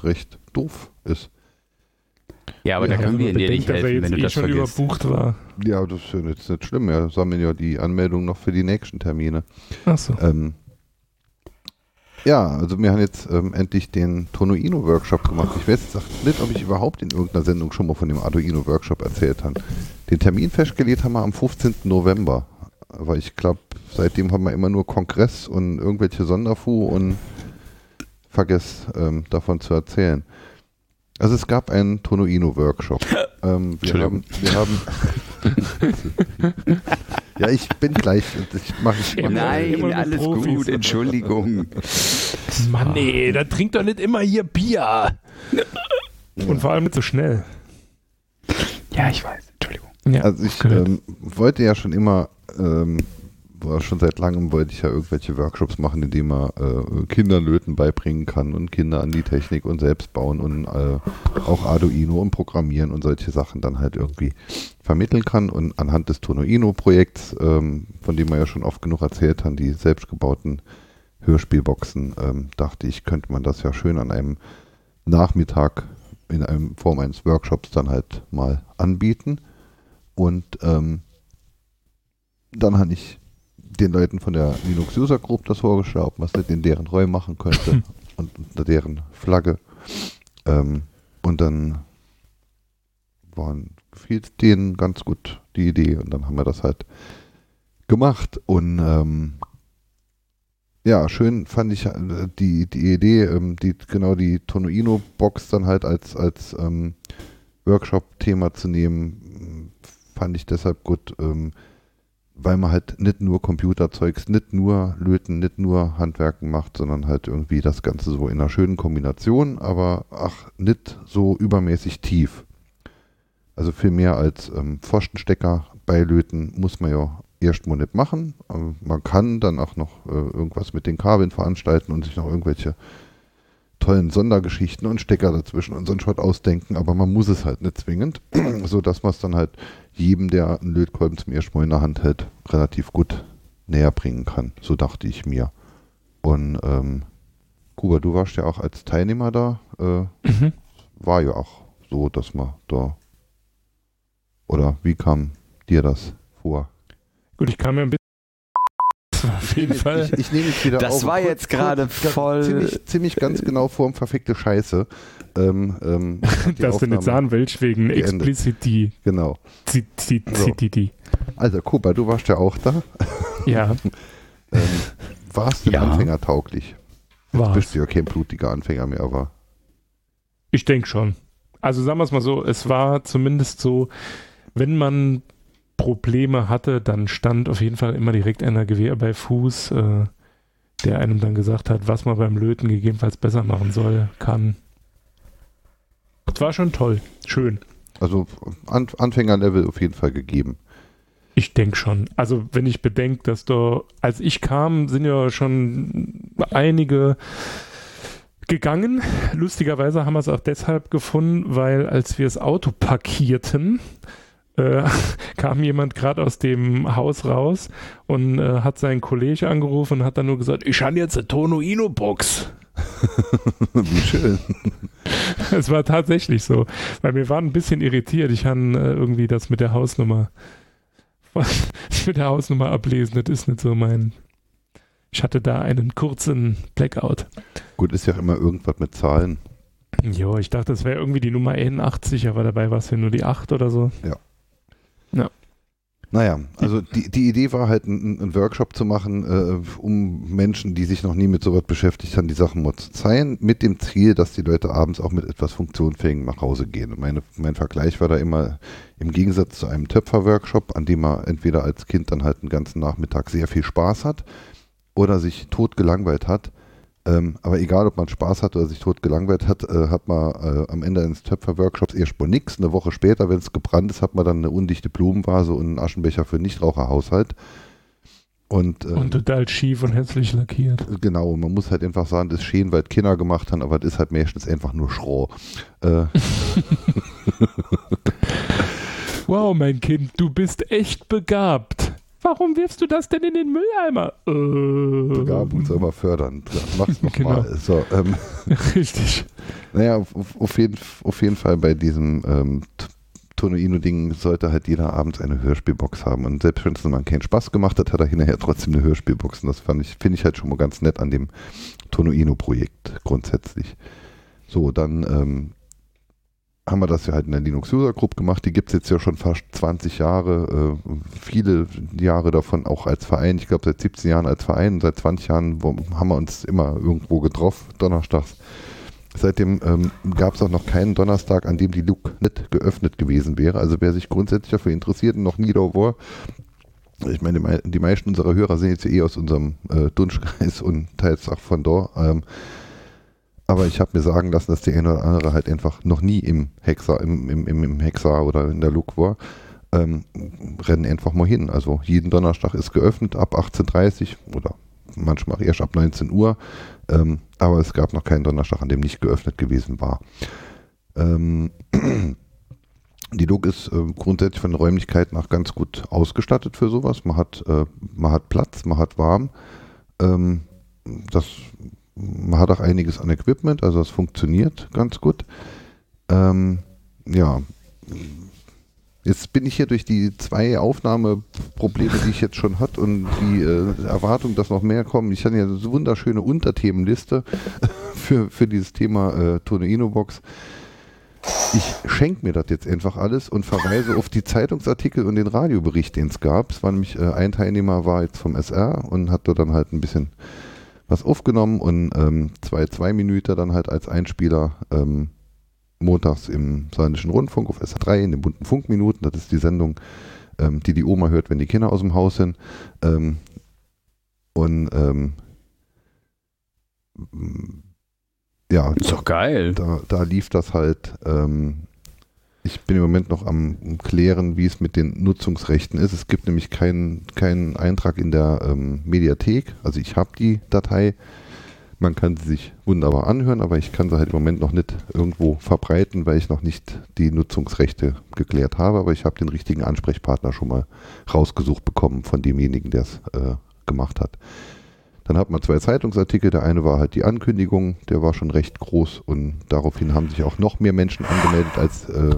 recht doof ist. Ja, aber da Ja, können wir wenn man dir nicht helfen, jetzt wenn du eh das schon vergisst. überbucht war. Ja, das ist ja jetzt nicht schlimm. Wir sammeln ja die Anmeldung noch für die nächsten Termine. Achso. Ähm, ja, also wir haben jetzt ähm, endlich den Tonoino-Workshop gemacht. Ich weiß jetzt nicht, ob ich überhaupt in irgendeiner Sendung schon mal von dem Arduino-Workshop erzählt habe. Den Termin festgelegt haben wir am 15. November. Aber ich glaube, seitdem haben wir immer nur Kongress und irgendwelche Sonderfu und vergess ähm, davon zu erzählen. Also es gab einen Tonoino-Workshop. (laughs) ähm, wir haben, Entschuldigung. wir haben (laughs) ja, ich bin gleich. Ich mach, ich mach Immer- Nein, alles Profis. gut, Entschuldigung. Mann, ey, da trinkt doch nicht immer hier Bier. Und vor allem nicht so schnell. Ja, ich weiß, Entschuldigung. Ja, Also ich ähm, wollte ja schon immer ähm, war schon seit langem wollte ich ja irgendwelche Workshops machen, in denen man äh, Kindern Löten beibringen kann und Kinder an die Technik und selbst bauen und äh, auch Arduino und Programmieren und solche Sachen dann halt irgendwie vermitteln kann. Und anhand des Tonoino-Projekts, ähm, von dem man ja schon oft genug erzählt hat, die selbstgebauten Hörspielboxen, ähm, dachte ich, könnte man das ja schön an einem Nachmittag in einem Form eines Workshops dann halt mal anbieten. Und ähm, dann habe ich den Leuten von der Linux User Group das vorgeschlagen, es nicht in deren Räumen machen könnte (laughs) und unter deren Flagge. Ähm, und dann waren, gefiel denen ganz gut die Idee und dann haben wir das halt gemacht und ähm, ja, schön fand ich äh, die, die Idee, ähm, die, genau die Tonoino-Box dann halt als, als ähm, Workshop-Thema zu nehmen, fand ich deshalb gut, ähm, weil man halt nicht nur Computerzeugs, nicht nur Löten, nicht nur Handwerken macht, sondern halt irgendwie das Ganze so in einer schönen Kombination, aber ach, nicht so übermäßig tief. Also viel mehr als ähm, Pfostenstecker bei Löten muss man ja erstmal nicht machen. Aber man kann dann auch noch äh, irgendwas mit den Kabeln veranstalten und sich noch irgendwelche tollen Sondergeschichten und Stecker dazwischen und so einen Schrott ausdenken, aber man muss es halt nicht zwingend, (clears throat) so dass man es dann halt jedem, der einen Lötkolben zum ersten Mal in der Hand hält, relativ gut näher bringen kann. So dachte ich mir. Und ähm, Kuba, du warst ja auch als Teilnehmer da. Äh, mhm. War ja auch so, dass man da. Oder wie kam dir das vor? Gut, ich kam mir ein bisschen auf jeden Fall. Ich, ich nehme jetzt wieder Das auf. war jetzt gerade voll. Ziemlich, ziemlich ganz genau vor dem verfickte Scheiße. Ähm, ähm, (laughs) Dass du nicht sagen willst, wegen Explicity. Genau. City. Also, Kuba, du warst ja auch da. (laughs) Ja. ähm, warst du Ja. anfängertauglich? Jetzt War's. bist du ja kein blutiger Anfänger mehr, aber Ich denke schon. Also sagen wir es mal so, es war zumindest so, wenn man Probleme hatte, dann stand auf jeden Fall immer direkt einer Gewehr bei Fuß, äh, der einem dann gesagt hat, was man beim Löten gegebenenfalls besser machen soll, kann. Es war schon toll, schön. also An Anfängerlevel auf jeden Fall gegeben. Ich denke schon. Also wenn ich bedenke, dass da, als ich kam, sind ja schon einige gegangen. Lustigerweise haben wir es auch deshalb gefunden, weil als wir das Auto parkierten, äh, (laughs) kam jemand gerade aus dem Haus raus und äh, hat seinen Kollegen angerufen und hat dann nur gesagt, ich habe jetzt eine Tono-Ino-Box. Wie (laughs) schön. (laughs) Es war tatsächlich so, weil wir waren ein bisschen irritiert. Ich kann äh, irgendwie das mit der Hausnummer mit der Hausnummer ablesen. Das ist nicht so mein. Ich hatte da einen kurzen Blackout. Gut, ist ja immer irgendwas mit Zahlen. Jo, ich dachte, das wäre irgendwie die Nummer 81, aber dabei war es ja nur die 8 oder so. Naja, also die, die Idee war halt, einen, Workshop zu machen, äh, um Menschen, die sich noch nie mit sowas beschäftigt haben, die Sachen mal zu zeigen, mit dem Ziel, dass die Leute abends auch mit etwas Funktionsfähigem nach Hause gehen. Meine, mein Vergleich war da immer im Gegensatz zu einem Töpfer-Workshop, an dem man entweder als Kind dann halt einen ganzen Nachmittag sehr viel Spaß hat oder sich tot gelangweilt hat. Ähm, aber egal, ob man Spaß hat oder sich tot gelangweilt hat, äh, hat man äh, am Ende eines Töpfer-Workshops erstmal nichts. Eine Woche später, wenn es gebrannt ist, hat man dann eine undichte Blumenvase und einen Aschenbecher für Nichtraucherhaushalt. Und, ähm, Und total schief und hässlich lackiert. genau, man muss halt einfach sagen, das ist schön, weil Kinder gemacht haben, aber das ist halt meistens einfach nur Schroh. Äh, (laughs) Wow, mein Kind, du bist echt begabt. Warum wirfst du das denn in den Mülleimer? Äh, Begabung soll man fördern. Mach's noch Genau. mal. So, ähm, (laughs) Richtig. Naja, auf, auf, jeden, auf jeden Fall bei diesem ähm, Tonoino-Ding sollte halt jeder abends eine Hörspielbox haben. Und selbst wenn es mal keinen Spaß gemacht hat, hat er hinterher trotzdem eine Hörspielbox. Und das fand ich, finde ich halt schon mal ganz nett an dem Tonoino-Projekt grundsätzlich. So, dann ähm, haben wir das ja halt in der Linux User Group gemacht. Die gibt es jetzt ja schon fast 20 Jahre, äh, viele Jahre davon auch als Verein. Ich glaube seit 17 Jahren als Verein und seit 20 Jahren wo, haben wir uns immer irgendwo getroffen, donnerstags. Seitdem ähm, gab es auch noch keinen Donnerstag, an dem die Luke nicht geöffnet gewesen wäre. Also wer sich grundsätzlich dafür interessiert und noch nie da war, ich meine, die, mei- die meisten unserer Hörer sind jetzt eh aus unserem äh, Dunschkreis und teils auch von da. Ähm, aber ich habe mir sagen lassen, dass der eine oder andere halt einfach noch nie im Hexer, im, im, im, im Hexer oder in der Look war. ähm, rennen einfach mal hin. Also jeden Donnerstag ist geöffnet ab 18.30 Uhr oder manchmal erst ab 19 Uhr. Ähm, aber es gab noch keinen Donnerstag, an dem nicht geöffnet gewesen war. Ähm, (clears throat) die Log ist äh, grundsätzlich von den Räumlichkeiten auch ganz gut ausgestattet für sowas. Man hat, äh, man hat Platz, man hat warm. Ähm, das, man hat auch einiges an Equipment, also es funktioniert ganz gut. Ähm, ja, Jetzt bin ich hier durch die zwei Aufnahmeprobleme, die ich jetzt schon hatte und die äh, Erwartung, dass noch mehr kommen. Ich hatte ja eine wunderschöne Unterthemenliste (laughs) für, für dieses Thema äh, Tono Box. Ich schenke mir das jetzt einfach alles und verweise auf die Zeitungsartikel und den Radiobericht, den es gab. Es war nämlich äh, ein Teilnehmer war jetzt vom SR und hat da dann halt ein bisschen was aufgenommen und ähm, zwei, zwei Minuten dann halt als Einspieler ähm, montags im Saarländischen Rundfunk auf SA3 in den bunten Funkminuten. Das ist die Sendung, ähm, die die Oma hört, wenn die Kinder aus dem Haus sind. Ähm, und ähm, ja, ist doch geil. Da, da lief das halt. Ähm, ich bin im Moment noch am klären, wie es mit den Nutzungsrechten ist. Es gibt nämlich keinen keinen Eintrag in der ähm, Mediathek. Also ich habe die Datei man kann sie sich wunderbar anhören, aber ich kann sie halt im Moment noch nicht irgendwo verbreiten, weil ich noch nicht die Nutzungsrechte geklärt habe. Aber ich habe den richtigen Ansprechpartner schon mal rausgesucht bekommen von demjenigen, der es äh, gemacht hat. Dann hat man zwei Zeitungsartikel. Der eine war halt die Ankündigung, der war schon recht groß und daraufhin haben sich auch noch mehr Menschen angemeldet als äh,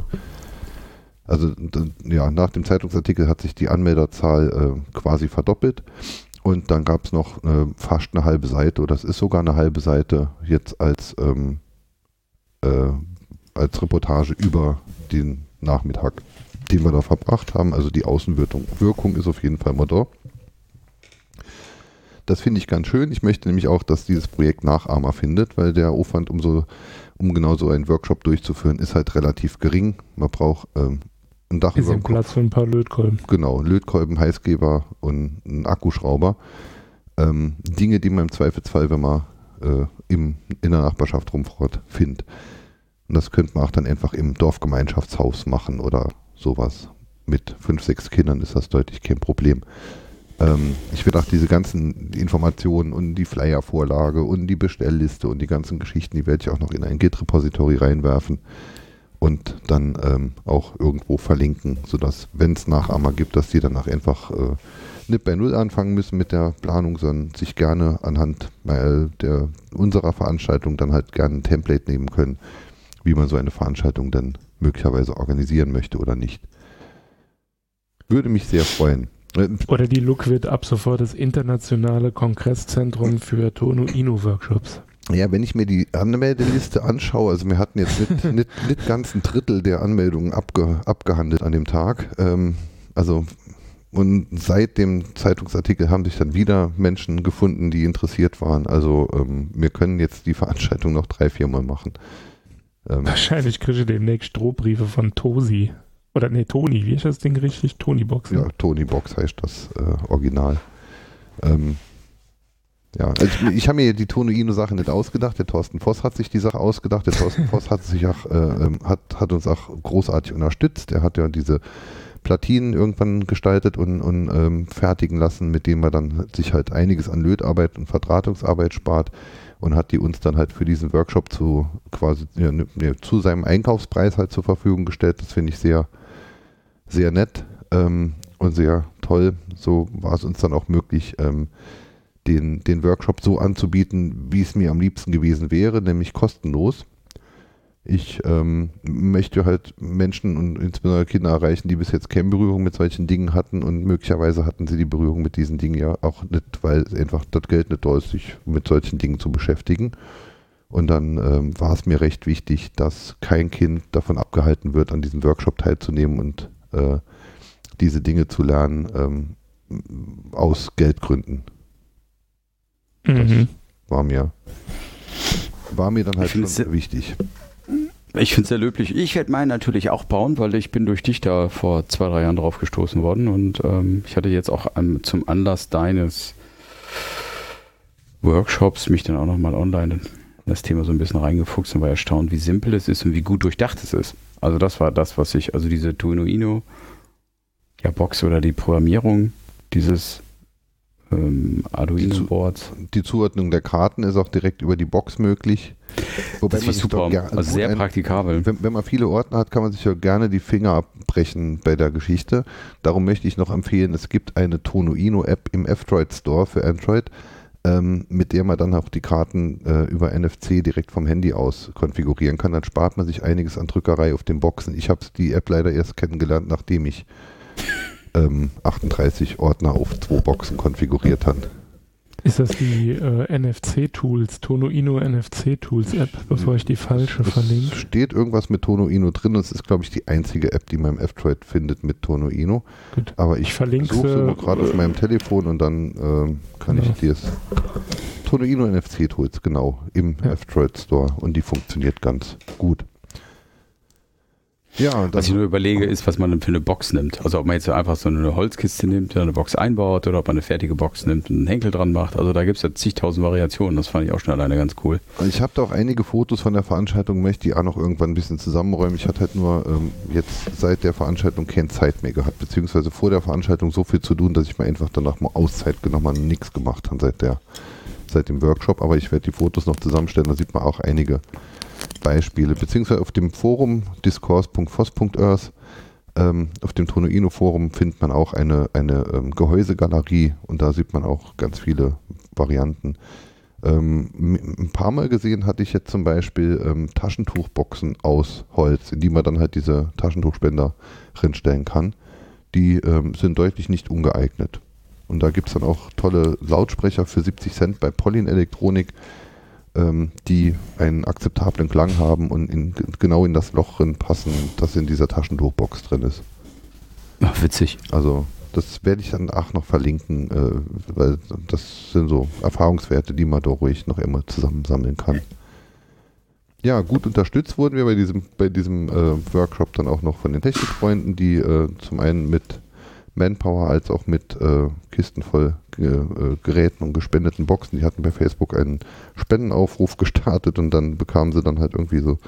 also ja, nach dem Zeitungsartikel hat sich die Anmelderzahl äh, quasi verdoppelt. Und dann gab es noch äh, fast eine halbe Seite, oder es ist sogar eine halbe Seite jetzt als, ähm, äh, als Reportage über den Nachmittag, den wir da verbracht haben. Also die Außenwirkung Wirkung ist auf jeden Fall mal da. Das finde ich ganz schön. Ich möchte nämlich auch, dass dieses Projekt Nachahmer findet, weil der Aufwand, um so, um genau so einen Workshop durchzuführen, ist halt relativ gering. Man braucht ähm, ein Dach Bisschen über Platz für ein paar Lötkolben. Genau, Lötkolben, Heißgeber und ein Akkuschrauber. Ähm, Dinge, die man im Zweifelsfall, wenn man äh, im, in der Nachbarschaft rumfährt, findet. Und das könnte man auch dann einfach im Dorfgemeinschaftshaus machen oder sowas. Mit fünf, sechs Kindern ist das deutlich kein Problem. Ähm, ich werde auch diese ganzen Informationen und die Flyer-Vorlage und die Bestellliste und die ganzen Geschichten, die werde ich auch noch in ein Git-Repository reinwerfen und dann ähm, auch irgendwo verlinken, sodass, wenn es Nachahmer gibt, dass die danach einfach äh, nicht bei Null anfangen müssen mit der Planung, sondern sich gerne anhand der, unserer Veranstaltung dann halt gerne ein Template nehmen können, wie man so eine Veranstaltung dann möglicherweise organisieren möchte oder nicht. Würde mich sehr freuen. Oder die Look wird ab sofort das internationale Kongresszentrum für Tono-Inu-Workshops. Ja, wenn ich mir die Anmeldeliste anschaue, also wir hatten jetzt nicht, (laughs) nicht, nicht ganz ein Drittel der Anmeldungen abge, abgehandelt an dem Tag. Ähm, also und seit dem Zeitungsartikel haben sich dann wieder Menschen gefunden, die interessiert waren. Also ähm, wir können jetzt die Veranstaltung noch drei, vier Mal machen. Ähm, Wahrscheinlich kriege ich demnächst Strohbriefe von Tosi. Oder nee, Toni, wie ist das Ding richtig? Tony Box. Ne? Ja, Tony Box heißt das äh, Original. Ähm, ja, also ich, ich habe mir die Tono-Ino-Sache nicht ausgedacht. Der Thorsten Voss hat sich die Sache ausgedacht. Der Thorsten Voss hat sich auch, äh, ähm, hat, hat uns auch großartig unterstützt. Er hat ja diese Platinen irgendwann gestaltet und, und ähm, fertigen lassen, mit denen man dann sich halt einiges an Lötarbeit und Verdrahtungsarbeit spart und hat die uns dann halt für diesen Workshop zu quasi ja, ne, ne, zu seinem Einkaufspreis halt zur Verfügung gestellt. Das finde ich sehr, sehr nett ähm, und sehr toll. So war es uns dann auch möglich, ähm, den, den Workshop so anzubieten, wie es mir am liebsten gewesen wäre, nämlich kostenlos. Ich ähm, möchte halt Menschen und insbesondere Kinder erreichen, die bis jetzt keine Berührung mit solchen Dingen hatten und möglicherweise hatten sie die Berührung mit diesen Dingen ja auch nicht, weil einfach das Geld nicht da ist, sich mit solchen Dingen zu beschäftigen. Und dann ähm, war es mir recht wichtig, dass kein Kind davon abgehalten wird, an diesem Workshop teilzunehmen und äh, diese Dinge zu lernen ähm, aus Geldgründen. Mhm. Das war mir, war mir dann halt schon sehr, wichtig. Ich finde es sehr löblich. Ich werde meinen natürlich auch bauen, weil ich bin durch dich da vor zwei, drei Jahren drauf gestoßen worden und ähm, ich hatte jetzt auch um, zum Anlass deines Workshops mich dann auch nochmal online in das Thema so ein bisschen reingefuchst und war erstaunt, wie simpel es ist und wie gut durchdacht es ist. Also das war das, was ich, also diese Tuinuino ja, Box oder die Programmierung dieses ähm, Arduino-Boards. Die Zuordnung der Karten ist auch direkt über die Box möglich. Wobei das ist super, doch, ja, also, also sehr ein, praktikabel. Wenn, wenn, man viele Ordner hat, kann man sich ja gerne die Finger abbrechen bei der Geschichte. Darum möchte ich noch empfehlen, es gibt eine Tonoino-App im F-Droid Store für Android, ähm, mit der man dann auch die Karten äh, über NFC direkt vom Handy aus konfigurieren kann. Dann spart man sich einiges an Drückerei auf den Boxen. Ich habe die App leider erst kennengelernt, nachdem ich ähm, 38 Ordner auf zwei Boxen konfiguriert hat. Ist das die äh, NFC-Tools, Tonoino NFC-Tools-App, bevor ich die falsche es verlinke? steht irgendwas mit Tonoino drin und es ist, glaube ich, die einzige App, die man im F-Droid findet mit Tonoino. Gut. Aber ich, ich verlinke suche gerade auf meinem Telefon und dann ähm, kann genau. ich dir es. Tonoino NFC-Tools, genau, im ja. F-Droid Store und die funktioniert ganz gut. Ja, was ich nur überlege, ist, was man für eine Box nimmt. Also ob man jetzt einfach so eine Holzkiste nimmt, eine Box einbaut oder ob man eine fertige Box nimmt und einen Henkel dran macht. Also da gibt es ja zigtausend Variationen. Das fand ich auch schon alleine ganz cool. Ich habe da auch einige Fotos von der Veranstaltung, möchte die auch noch irgendwann ein bisschen zusammenräumen. Ich hatte halt nur ähm, jetzt seit der Veranstaltung keine Zeit mehr gehabt, beziehungsweise vor der Veranstaltung so viel zu tun, dass ich mir einfach danach mal Auszeit genommen habe und nichts gemacht habe seit, der, seit dem Workshop. Aber ich werde die Fotos noch zusammenstellen, da sieht man auch einige Beispiele, beziehungsweise auf dem Forum discourse.foss.earth, ähm, auf dem Tonoino Forum findet man auch eine, eine ähm, Gehäusegalerie und da sieht man auch ganz viele Varianten. Ähm, ein paar Mal gesehen hatte ich jetzt zum Beispiel ähm, Taschentuchboxen aus Holz, in die man dann halt diese Taschentuchspender reinstellen kann. Die ähm, sind deutlich nicht ungeeignet. Und da gibt es dann auch tolle Lautsprecher für 70 Cent bei Pollin Elektronik, ähm, die einen akzeptablen Klang haben und in, genau in das Loch drin passen, das in dieser Taschentuchbox drin ist. Ach, witzig. Also das werde ich dann auch noch verlinken, äh, weil das sind so Erfahrungswerte, die man da ruhig noch immer zusammensammeln kann. Ja, gut unterstützt wurden wir bei diesem, bei diesem äh, Workshop dann auch noch von den Technikfreunden, die äh, zum einen mit Manpower als auch mit äh, Kisten voll äh, Geräten und gespendeten Boxen. Die hatten bei Facebook einen Spendenaufruf (laughs) gestartet und dann bekamen sie dann halt irgendwie so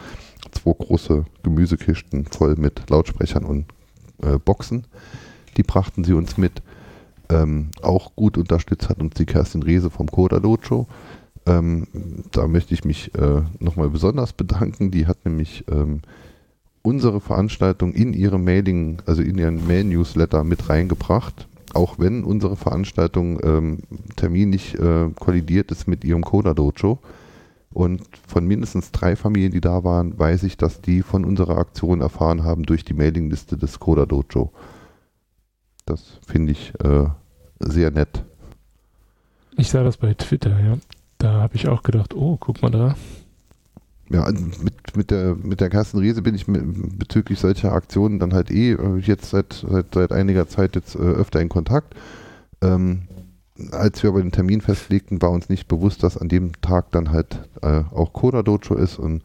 zwei große Gemüsekisten voll mit Lautsprechern und äh, Boxen. Die brachten sie uns mit. Ähm, auch gut unterstützt hat uns die Kerstin Rehse vom Coda Dojo. Ähm, da möchte ich mich äh, nochmal besonders bedanken. Die hat nämlich ähm, unsere Veranstaltung in ihre Mailing, also in ihren Mail-Newsletter mit reingebracht, auch wenn unsere Veranstaltung ähm, terminlich äh, kollidiert ist mit ihrem Coda Dojo. Und von mindestens drei Familien, die da waren, weiß ich, dass die von unserer Aktion erfahren haben durch die Mailingliste des Coda Dojo. Das finde ich äh, sehr nett. Ich sah das bei Twitter, ja. Da habe ich auch gedacht, oh, guck mal da, ja, also mit, der, mit der Kerstin Riese bin ich mit, bezüglich solcher Aktionen dann halt eh äh, jetzt seit, seit, seit einiger Zeit jetzt äh, öfter in Kontakt. Ähm, als wir aber den Termin festlegten, war uns nicht bewusst, dass an dem Tag dann halt äh, auch Coda Dojo ist und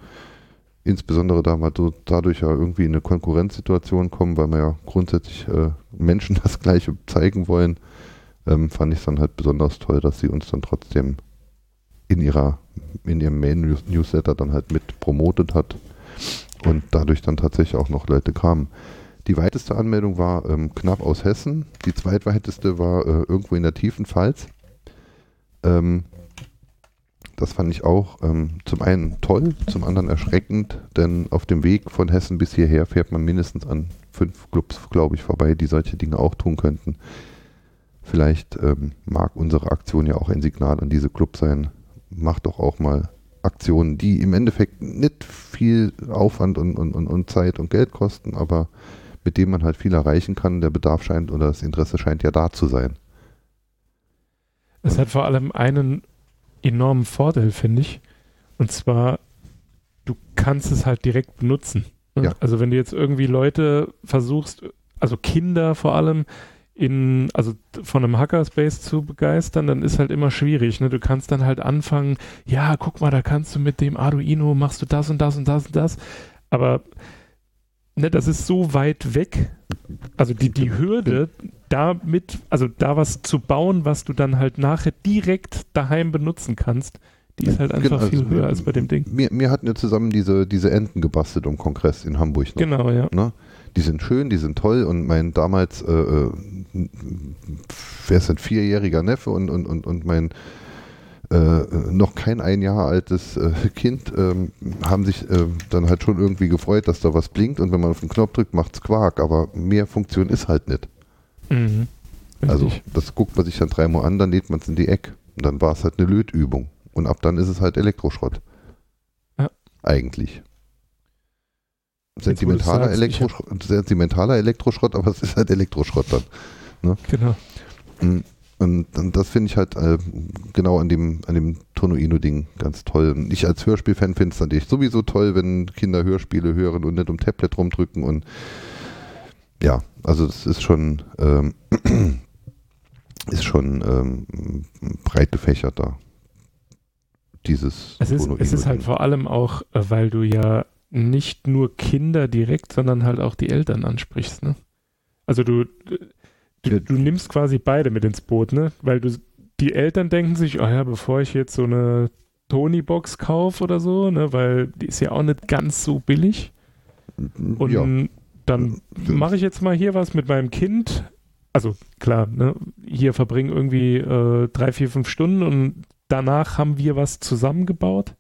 insbesondere da wir so, dadurch ja irgendwie in eine Konkurrenzsituation kommen, weil wir ja grundsätzlich äh, Menschen (laughs) das Gleiche zeigen wollen, ähm, fand ich es dann halt besonders toll, dass sie uns dann trotzdem in ihrer in ihrem Main-Newsletter dann halt mit promotet hat und dadurch dann tatsächlich auch noch Leute kamen. Die weiteste Anmeldung war ähm, knapp aus Hessen, die zweitweiteste war äh, irgendwo in der tiefen Pfalz. Ähm, das fand ich auch ähm, zum einen toll, zum anderen erschreckend, denn auf dem Weg von Hessen bis hierher fährt man mindestens an fünf Clubs, glaube ich, vorbei, die solche Dinge auch tun könnten. Vielleicht ähm, mag unsere Aktion ja auch ein Signal an diese Clubs sein, macht doch auch mal Aktionen, die im Endeffekt nicht viel Aufwand und, und, und, Zeit und Geld kosten, aber mit denen man halt viel erreichen kann. Der Bedarf scheint oder das Interesse scheint ja da zu sein. Es und hat vor allem einen enormen Vorteil, finde ich. Und zwar, du kannst es halt direkt benutzen. Ja. Also wenn du jetzt irgendwie Leute versuchst, also Kinder vor allem, in, also von einem Hackerspace zu begeistern, dann ist halt immer schwierig. Ne? Du kannst dann halt anfangen, ja, guck mal, da kannst du mit dem Arduino, machst du das und das und das und das. Aber ne, das ist so weit weg. Also die, die Hürde, damit, also da was zu bauen, was du dann halt nachher direkt daheim benutzen kannst, die ist halt einfach genau, viel also höher als bei dem Ding. Wir, wir hatten ja zusammen diese, diese Enten gebastelt im Kongress in Hamburg. Noch, genau, ja. Ne? Die sind schön, die sind toll und mein damals, äh, äh wer ist ein vierjähriger Neffe und, und, und, und mein äh, noch kein ein Jahr altes äh, Kind ähm, haben sich äh, dann halt schon irgendwie gefreut, dass da was blinkt und wenn man auf den Knopf drückt, macht es Quark, aber mehr Funktion ist halt nicht. Mhm. Also das guckt man sich dann dreimal an, dann lädt man es in die Ecke und dann war es halt eine Lötübung und ab dann ist es halt Elektroschrott. Ja. Eigentlich. Sentimentaler, Elektroschrott, sentimentaler Elektroschrott, aber es ist halt Elektroschrott dann. Ne? Genau. Mhm. Und, und das finde ich halt äh, genau an dem, an dem Tonoino-Ding ganz toll. Ich als Hörspielfan finde es natürlich sowieso toll, wenn Kinder Hörspiele hören und nicht um Tablet rumdrücken. Und ja, also das ist schon, ähm, (clears throat) ist schon ähm, breit gefächert da. Dieses es ist, es ist halt vor allem auch, äh, weil du ja nicht nur Kinder direkt, sondern halt auch die Eltern ansprichst. Ne? Also du Du, du, nimmst quasi beide mit ins Boot, ne? Weil du, die Eltern denken sich, oh ja, bevor ich jetzt so eine Tony-Box kaufe oder so, ne, weil die ist ja auch nicht ganz so billig. Und ja. dann mache ich jetzt mal hier was mit meinem Kind. Also klar, ne, hier verbringen irgendwie äh, drei, vier, fünf Stunden und danach haben wir was zusammengebaut.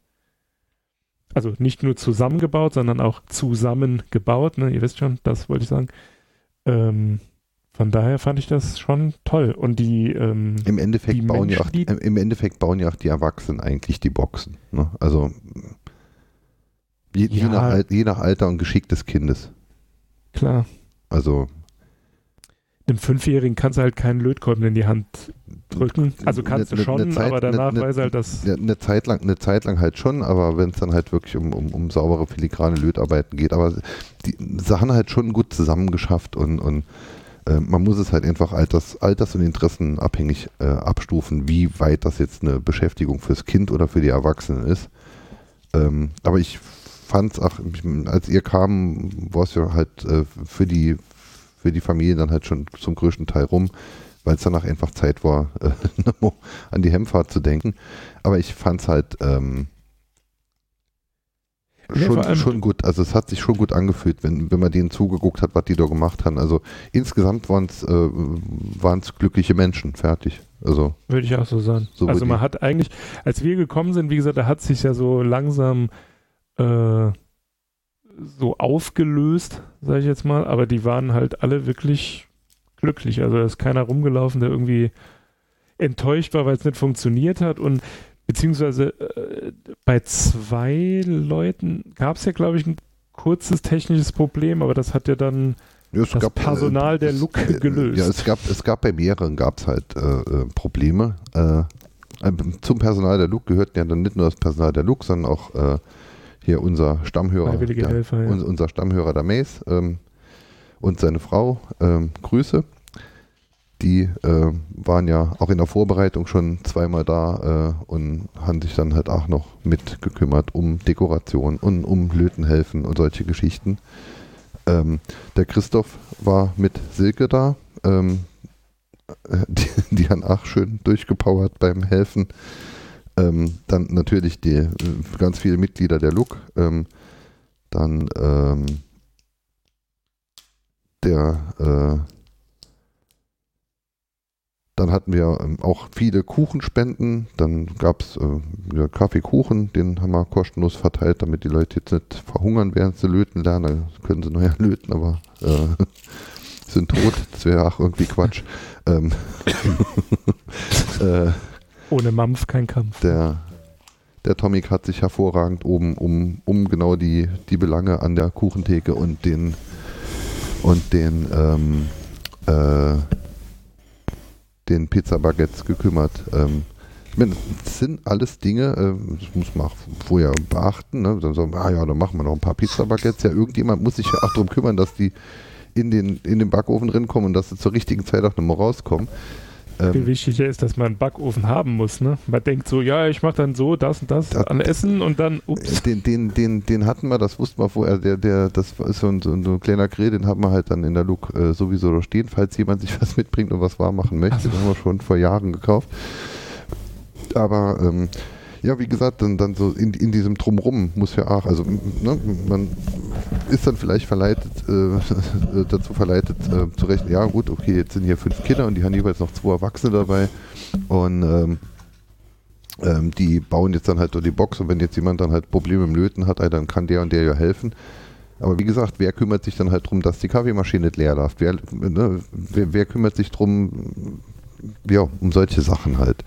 Also nicht nur zusammengebaut, sondern auch zusammengebaut. Ne? Ihr wisst schon, das wollte ich sagen. Ähm, von daher fand ich das schon toll. Und die ähm, im Endeffekt die bauen Menschen, ja auch, im Endeffekt bauen ja auch die Erwachsenen eigentlich die Boxen. Ne? Also je, ja. je, nach, je nach Alter und Geschick des Kindes. Klar. Also einem Fünfjährigen kannst du halt keinen Lötkolben in die Hand drücken. Also kannst ne, du schon, ne Zeit, aber danach ne, weiß halt das. Eine Zeit lang, eine Zeit lang halt schon, aber wenn es dann halt wirklich um, um, um saubere filigrane Lötarbeiten geht, aber die Sachen halt schon gut zusammengeschafft und, und äh, man muss es halt einfach alters, alters- und interessenabhängig äh, abstufen, wie weit das jetzt eine Beschäftigung fürs Kind oder für die Erwachsenen ist. Ähm, aber ich fand es auch, als ihr kam, war es ja halt äh, für, die, für die Familie dann halt schon zum größten Teil rum, weil es danach einfach Zeit war, (laughs) äh, an die Hemmfahrt zu denken. Aber ich fand es halt ähm, schon, ja, schon gut. Also es hat sich schon gut angefühlt, wenn, wenn man denen zugeguckt hat, was die da gemacht haben. Also insgesamt waren es äh, glückliche Menschen, fertig. Also würde ich auch so sagen. So also man hat eigentlich, als wir gekommen sind, wie gesagt, da hat sich ja so langsam äh, so aufgelöst, sage ich jetzt mal, aber die waren halt alle wirklich glücklich. Also da ist keiner rumgelaufen, der irgendwie enttäuscht war, weil es nicht funktioniert hat und beziehungsweise äh, bei zwei Leuten gab es ja, glaube ich, ein kurzes technisches Problem, aber das hat ja dann ja, das gab, äh, Personal äh, der Look äh, gelöst. Ja, es gab, es gab bei mehreren gab es halt äh, äh Probleme. zum Personal der Look gehörten ja dann nicht nur das Personal der Look, sondern auch hier unser Stammhörer, der, Helfer, ja. unser Stammhörer der Mace ähm, und seine Frau. Ähm, Grüße die äh, waren ja auch in der Vorbereitung schon zweimal da äh, und haben sich dann halt auch noch mitgekümmert um Dekoration und um Lötenhelfen und solche Geschichten. Ähm, der Christoph war mit Silke da. Ähm, (laughs) die, die haben auch schön durchgepowert beim Helfen. Ähm, dann natürlich die äh, ganz viele Mitglieder der LUK. Ähm, dann ähm, der äh, dann hatten wir ähm, auch viele Kuchenspenden. Dann gab es äh, Kaffeekuchen, den haben wir kostenlos verteilt, damit die Leute jetzt nicht verhungern, während sie löten lernen. Dann können sie neuer löten, aber äh, (laughs) sind tot. Das wäre auch irgendwie Quatsch. Ähm, (laughs) äh, Ohne Mampf kein Kampf. Der, der Tomik hat sich hervorragend oben um, um genau die, die Belange an der Kuchentheke und den und den ähm, äh, den Pizza-Baguettes gekümmert. Ähm, ich meine, das sind alles Dinge, äh, das muss man vorher beachten. Ne? Dann sagen ah ja, dann machen wir noch ein paar Pizza-Baguettes. Ja, irgendjemand muss sich ja auch darum kümmern, dass die in den, in den Backofen drin kommen und dass sie zur richtigen Zeit auch nochmal rauskommen. Ähm, Viel wichtiger ist, dass man einen Backofen haben muss. Ne? Man denkt so, ja, ich mache dann so das und das, das an Essen und dann, ups. Den, den, den, den hatten wir, das wussten wir vorher, der, der, das ist so ein, so ein kleiner Grill, den haben wir halt dann in der Look äh, sowieso da stehen, falls jemand sich (laughs) was mitbringt und was warm machen möchte. Also. Den haben wir schon vor Jahren gekauft. Aber ähm, Ja, wie gesagt, dann, dann so in, in diesem Drumrum muss ja auch, also ne, man ist dann vielleicht verleitet, äh, (laughs) dazu verleitet äh, zu rechnen, ja gut, okay, jetzt sind hier fünf Kinder und die haben jeweils noch zwei Erwachsene dabei und ähm, ähm, die bauen jetzt dann halt durch die Box und wenn jetzt jemand dann halt Probleme im Löten hat, dann kann der und der ja helfen. Aber wie gesagt, wer kümmert sich dann halt darum, dass die Kaffeemaschine nicht leer läuft? Wer, ne, wer, wer kümmert sich darum, ja, um solche Sachen halt?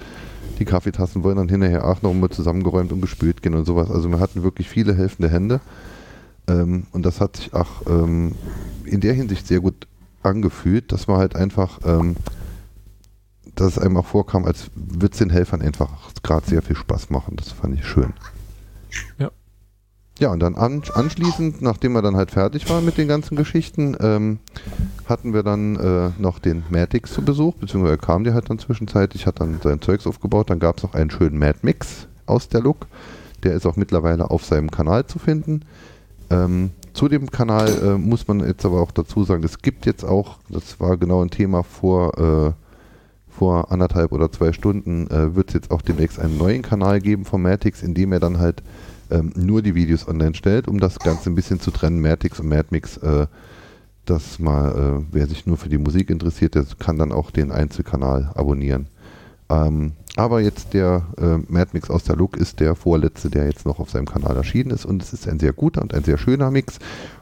Die Kaffeetassen wollen dann hinterher auch noch mal zusammengeräumt und gespült gehen und sowas. Also wir hatten wirklich viele helfende Hände. Ähm, und das hat sich auch ähm, in der Hinsicht sehr gut angefühlt, dass man halt einfach, ähm, dass es einem auch vorkam, als würde es den Helfern einfach gerade sehr viel Spaß machen. Das fand ich schön. Ja. Ja, und dann an, anschließend, nachdem wir dann halt fertig waren mit den ganzen Geschichten, ähm, hatten wir dann äh, noch den Madix zu Besuch, beziehungsweise kam der halt dann zwischenzeitlich, hat dann sein Zeugs aufgebaut, dann gab es noch einen schönen Mad Mix aus der Look. Der ist auch mittlerweile auf seinem Kanal zu finden. Ähm, zu dem Kanal äh, muss man jetzt aber auch dazu sagen, es gibt jetzt auch, das war genau ein Thema vor, äh, vor anderthalb oder zwei Stunden, äh, wird es jetzt auch demnächst einen neuen Kanal geben von Matix, in dem er dann halt ähm, nur die Videos online stellt, um das Ganze ein bisschen zu trennen, Matix und Madmix. Äh, das mal, äh, wer sich nur für die Musik interessiert, der kann dann auch den Einzelkanal abonnieren. Ähm, aber jetzt der äh, Mad aus der Look ist der vorletzte, der jetzt noch auf seinem Kanal erschienen ist und es ist ein sehr guter und ein sehr schöner Mix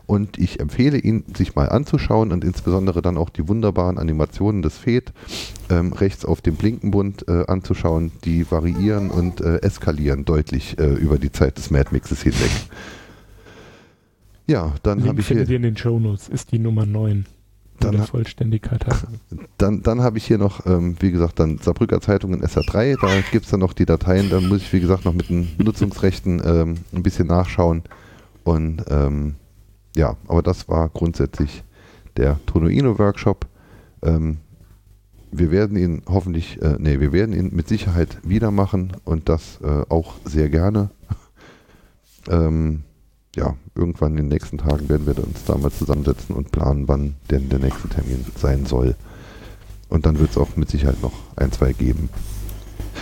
und ich empfehle ihn, sich mal anzuschauen und insbesondere dann auch die wunderbaren Animationen des Fed ähm, rechts auf dem Blinkenbund äh, anzuschauen. Die variieren und äh, eskalieren deutlich äh, über die Zeit des Mad Mixes hinweg. Ja, dann habe ich hier... in den Shownotes, ist die Nummer 9 dann, Vollständigkeit halber. (laughs) Dann, dann habe ich hier noch, ähm, wie gesagt, dann Saarbrücker Zeitung in SA3, da gibt es dann noch die Dateien, da muss ich, wie gesagt, noch mit den Nutzungsrechten ähm, ein bisschen nachschauen. Und ähm, ja, aber das war grundsätzlich der Tonoino-Workshop. Ähm, wir werden ihn hoffentlich, äh, nee, wir werden ihn mit Sicherheit wieder machen und das äh, auch sehr gerne. (laughs) ähm, ja, irgendwann in den nächsten Tagen werden wir uns da mal zusammensetzen und planen, wann denn der nächste Termin sein soll. Und dann wird es auch mit Sicherheit noch ein, zwei geben.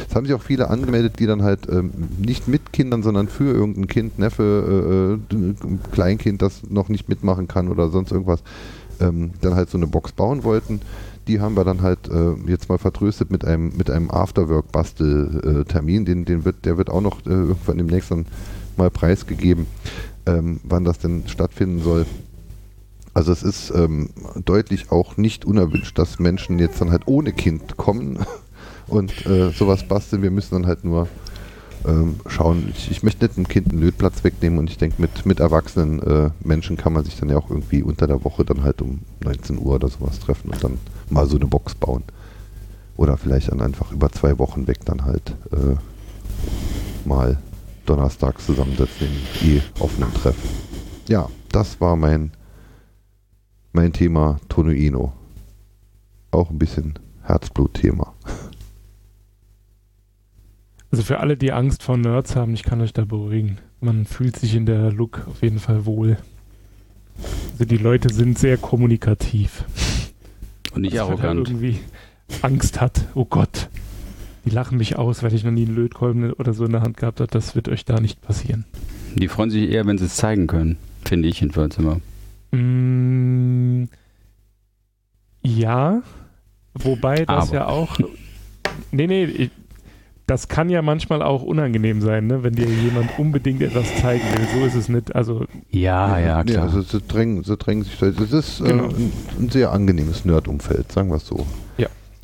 Es haben sich auch viele angemeldet, die dann halt ähm, nicht mit Kindern, sondern für irgendein Kind, Neffe, äh, äh Kleinkind, das noch nicht mitmachen kann oder sonst irgendwas, ähm, dann halt so eine Box bauen wollten. Die haben wir dann halt äh, jetzt mal vertröstet mit einem, mit einem Afterwork-Bastel-Termin. Den, den wird, der wird auch noch äh, irgendwann demnächst dann mal preisgegeben ähm, wann das denn stattfinden soll. Also es ist ähm, deutlich auch nicht unerwünscht, dass Menschen jetzt dann halt ohne Kind kommen (laughs) und äh, sowas basteln. Wir müssen dann halt nur ähm, schauen. Ich, ich, möchte nicht dem Kind einen Lötplatz wegnehmen und ich denke, mit, mit erwachsenen äh, Menschen kann man sich dann ja auch irgendwie unter der Woche dann halt um 19 Uhr oder sowas treffen und dann mal so eine Box bauen. Oder vielleicht dann einfach über zwei Wochen weg dann halt äh, mal donnerstags zusammensetzen in eh offenen Treffen. Ja, das war mein, mein Thema Tonuino. Auch ein bisschen Herzblutthema. Also für alle, die Angst vor Nerds haben, ich kann euch da beruhigen. Man fühlt sich in der Look auf jeden Fall wohl. Also die Leute sind sehr kommunikativ. Und nicht also arrogant. irgendwie Angst hat, oh Gott, die lachen mich aus, weil ich noch nie einen Lötkolben oder so in der Hand gehabt habe. Das wird euch da nicht passieren. Die freuen sich eher, wenn sie es zeigen können, finde ich jedenfalls immer. Mm, ja, wobei das Aber. ja auch. Nee, nee, ich, das kann ja manchmal auch unangenehm sein, ne? wenn dir jemand unbedingt etwas zeigen will. So ist es nicht. Also ja, ja, klar. Ja, also sie drängen, sie drängen sich. Das ist äh, genau. ein, ein, sehr angenehmes Nerd-Umfeld, sagen wir es so.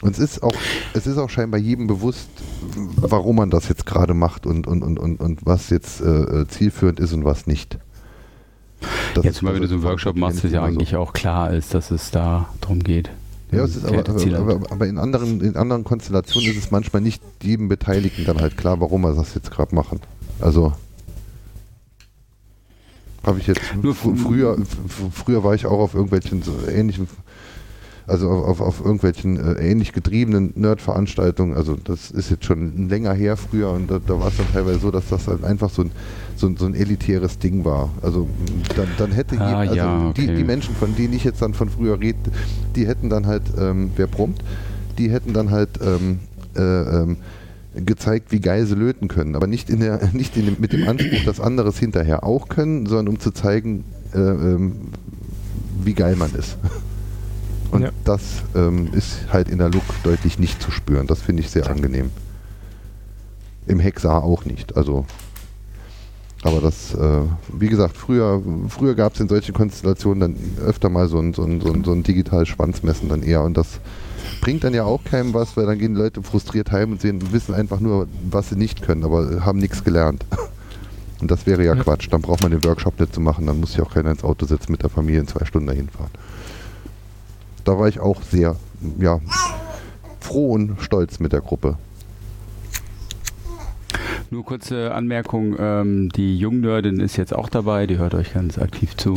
Und es ist auch, es ist auch scheinbar jedem bewusst, warum man das jetzt gerade macht und, und, und, und, und was jetzt äh, zielführend ist und was nicht. Das jetzt mal, wenn du so einen Workshop machst, ist ja eigentlich so. auch klar ist, dass es da drum geht. Ja, es ist aber, aber, aber, in, anderen, in anderen Konstellationen ist es manchmal nicht jedem Beteiligten dann halt klar, warum wir das jetzt gerade machen. Also habe ich jetzt Nur früher, früher war ich auch auf irgendwelchen so ähnlichen also auf, auf irgendwelchen äh, ähnlich getriebenen Nerd-Veranstaltungen. Also das ist jetzt schon länger her früher und da, da war es dann teilweise so, dass das halt einfach so ein, so ein, so ein elitäres Ding war. Also dann, dann hätte ah, also ja, okay. die, die Menschen, von denen ich jetzt dann von früher rede, die hätten dann halt, ähm, wer prompt, die hätten dann halt ähm, äh, ähm, gezeigt, wie geil sie löten können, aber nicht, in der, (laughs) nicht in dem, mit dem Anspruch, dass andere es hinterher auch können, sondern um zu zeigen, äh, ähm, wie geil man ist. (laughs) Und Ja. das ähm, ist halt in der Look deutlich nicht zu spüren. Das finde ich sehr angenehm. Im Hexar auch nicht. Also, aber das, äh, wie gesagt, früher, früher gab es in solchen Konstellationen dann öfter mal so ein, so ein, so ein, so ein digitales Schwanzmessen dann eher und das bringt dann ja auch keinem was, weil dann gehen Leute frustriert heim und sehen, wissen einfach nur, was sie nicht können, aber haben nichts gelernt. (laughs) Und das wäre ja, Ja. Quatsch. Dann braucht man den Workshop nicht zu machen, dann muss sich auch keiner ins Auto setzen mit der Familie in zwei Stunden dahin fahren. Da war ich auch sehr, ja, froh und stolz mit der Gruppe. Nur kurze Anmerkung, ähm, die Jungnördin ist jetzt auch dabei, die hört euch ganz aktiv zu.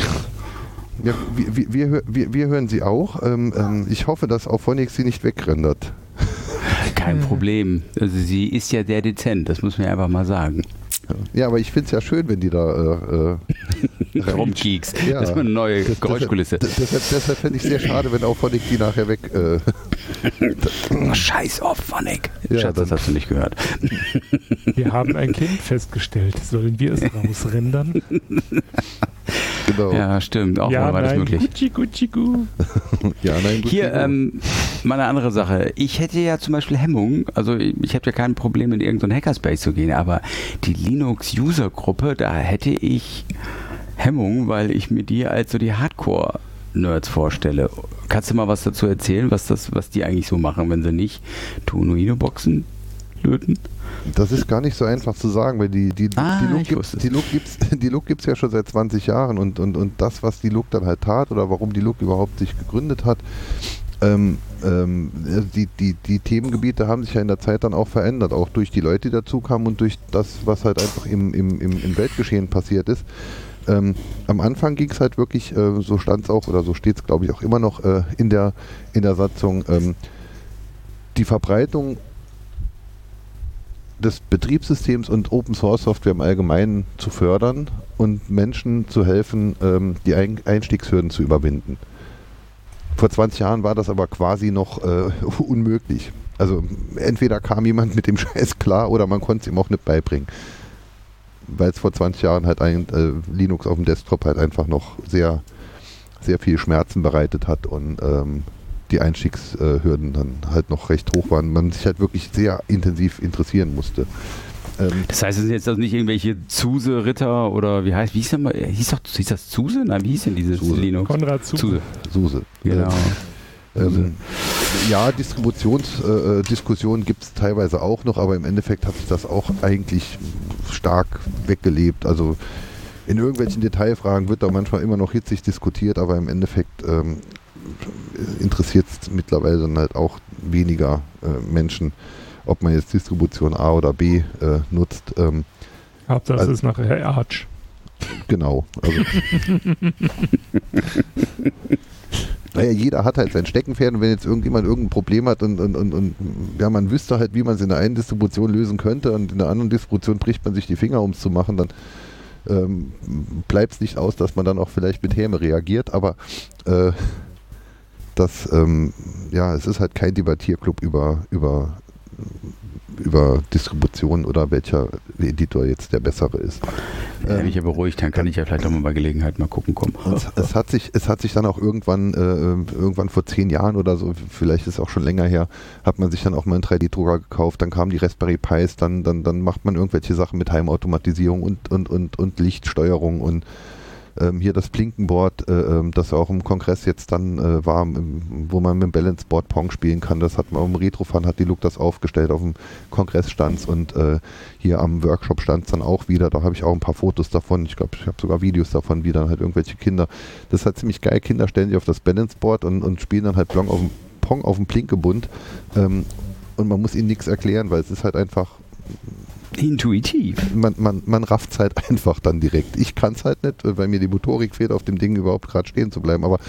Ja, wir, wir, wir, wir, hören sie auch. Ähm, ähm, ich hoffe, dass auch sie nicht wegrendert. Kein Problem. Also sie ist ja sehr dezent, das muss man ja einfach mal sagen. Ja, aber ich finde es ja schön, wenn die da äh, äh, (laughs) Rumkieks. Ja. Das ist mal eine neue Das- Geräuschkulisse. Deshalb, deshalb, deshalb fände ich sehr (laughs) schade, wenn auch Phonic die nachher weg. Äh, Oh, (laughs) Scheiß auf, Phonic. Ja, Schatz, das hast du nicht gehört. Wir haben ein Kind festgestellt. Sollen wir es rausrendern? genau. Ja, Ja, stimmt. Auch mal war das nein. möglich. Gucci, gucci, gu. nein, gut. Hier, ähm, mal eine andere Sache. Ich hätte ja zum Beispiel Hemmung, also ich, ich habe ja kein Problem, in irgendeinen Hackerspace zu gehen, aber die Linux-User-Gruppe, da hätte ich Hemmung, weil ich mir die als so die Hardcore-Nerds vorstelle. Kannst du mal was dazu erzählen, was, das, was die eigentlich so machen, wenn sie nicht Tunuino-Boxen löten? Das ist gar nicht so einfach zu sagen, weil die, die, Ah, die Look gibt's, die Look gibt's, (laughs) die Look gibt's ja schon seit 20 Jahren und, und, und das, was die Look dann halt tat oder warum die Look überhaupt sich gegründet hat, ähm, ähm, die, die, die Themengebiete haben sich ja in der Zeit dann auch verändert, auch durch die Leute, die dazu kamen und durch das, was halt einfach im, im, im, Weltgeschehen passiert ist. Ähm, am Anfang ging es halt wirklich, äh, so stand es auch oder so steht es glaube ich auch immer noch äh, in, der, in der Satzung, ähm, die Verbreitung des Betriebssystems und Open Source Software im Allgemeinen zu fördern und Menschen zu helfen, ähm, die Ein Einstiegshürden zu überwinden. Vor 20 Jahren war das aber quasi noch äh, (laughs) unmöglich. Also entweder kam jemand mit dem (laughs) Scheiß klar oder man konnte es ihm auch nicht beibringen. Weil es vor 20 Jahren halt ein, äh, Linux auf dem Desktop halt einfach noch sehr, sehr viel Schmerzen bereitet hat und ähm, die Einstiegshürden dann halt noch recht hoch waren. Man sich halt wirklich sehr intensiv interessieren musste. Ähm, Das heißt, es sind jetzt also nicht irgendwelche Zuse-Ritter oder wie heißt, wie hieß, das mal, hieß, doch, hieß das Zuse? Nein, wie hieß denn dieses Zuse. Linux? Konrad zu. Zuse. Suse. Genau. Ähm, ja, Distributionsdiskussionen äh, Diskussionen gibt es teilweise auch noch, aber im Endeffekt hat sich das auch eigentlich stark weggelebt. Also in irgendwelchen Detailfragen wird da manchmal immer noch hitzig diskutiert, aber im Endeffekt ähm, interessiert es mittlerweile dann halt auch weniger äh, Menschen, ob man jetzt Distribution A oder B äh, nutzt. Ähm, Hauptsache Also- es ist nachher Arch. Genau. Also (laughs) naja, jeder hat halt sein Steckenpferd und wenn jetzt irgendjemand irgendein Problem hat und, und, und, und ja, man wüsste halt, wie man es in der einen Distribution lösen könnte und in der anderen Distribution bricht man sich die Finger, um es zu machen, dann ähm, bleibt es nicht aus, dass man dann auch vielleicht mit Häme reagiert, aber äh, das, ähm, ja, es ist halt kein Debattierclub über, über, über Distribution oder welcher Editor jetzt der bessere ist. Ja, Ähm, bin ich ja beruhigt, dann kann ich ja vielleicht auch mal bei Gelegenheit mal gucken kommen. Es, es, hat sich, es hat sich dann auch irgendwann, äh, irgendwann vor zehn Jahren oder so, vielleicht ist es auch schon länger her, hat man sich dann auch mal einen 3D-Drucker gekauft, dann kamen die Raspberry Pis, dann, dann, dann macht man irgendwelche Sachen mit Heimautomatisierung und, und, und, und Lichtsteuerung und ähm, hier das Plinkenboard, äh, ähm, das auch im Kongress jetzt dann äh, war, im, wo man mit dem Balanceboard Pong spielen kann, das hat man am Retrofan hat die Look das aufgestellt auf dem Kongressstand und äh, hier am Workshop stand es dann auch wieder, da habe ich auch ein paar Fotos davon, ich glaube, ich habe sogar Videos davon, wie dann halt irgendwelche Kinder, das ist halt ziemlich geil, Kinder stellen sich auf das Balanceboard und, und spielen dann halt Pong auf dem, Pong auf dem Plinkebund ähm, und man muss ihnen nichts erklären, weil es ist halt einfach Intuitiv. man, man, man rafft es halt einfach dann direkt. Ich kann es halt nicht, weil mir die Motorik fehlt, auf dem Ding überhaupt gerade stehen zu bleiben. Aber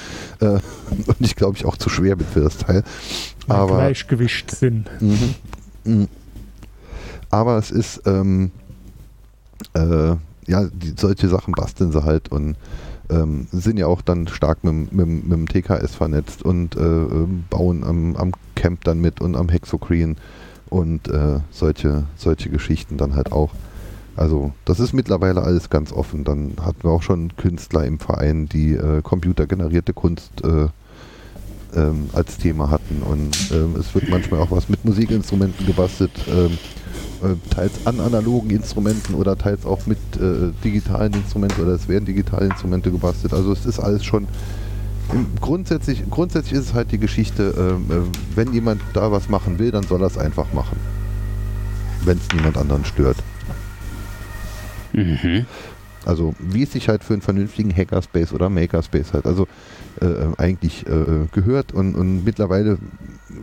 äh, (laughs) und ich glaube, ich auch zu schwer bin für das Teil. Aber, Gleichgewichtssinn. Mhm. Mhm. aber es ist, ähm, äh, ja, die, solche Sachen basteln sie halt und ähm, sind ja auch dann stark mit, dem- mit, mit dem TKS vernetzt und äh, ähm, bauen am, am Camp dann mit und am Hexocreen und äh, solche, solche Geschichten dann halt auch. Also das ist mittlerweile alles ganz offen. Dann hatten wir auch schon Künstler im Verein, die äh, computergenerierte Kunst äh, ähm, als Thema hatten. Und ähm, es wird manchmal auch was mit Musikinstrumenten gebastelt, ähm, äh, teils an analogen Instrumenten oder teils auch mit äh, digitalen Instrumenten oder es werden digitale Instrumente gebastelt. Also es ist alles schon grundsätzlich, grundsätzlich ist es halt die Geschichte, ähm, äh, wenn jemand da was machen will, dann soll er es einfach machen. Wenn es niemand anderen stört. Mhm. Also wie es sich halt für einen vernünftigen Hackerspace oder Makerspace halt also äh, eigentlich äh, gehört und, und mittlerweile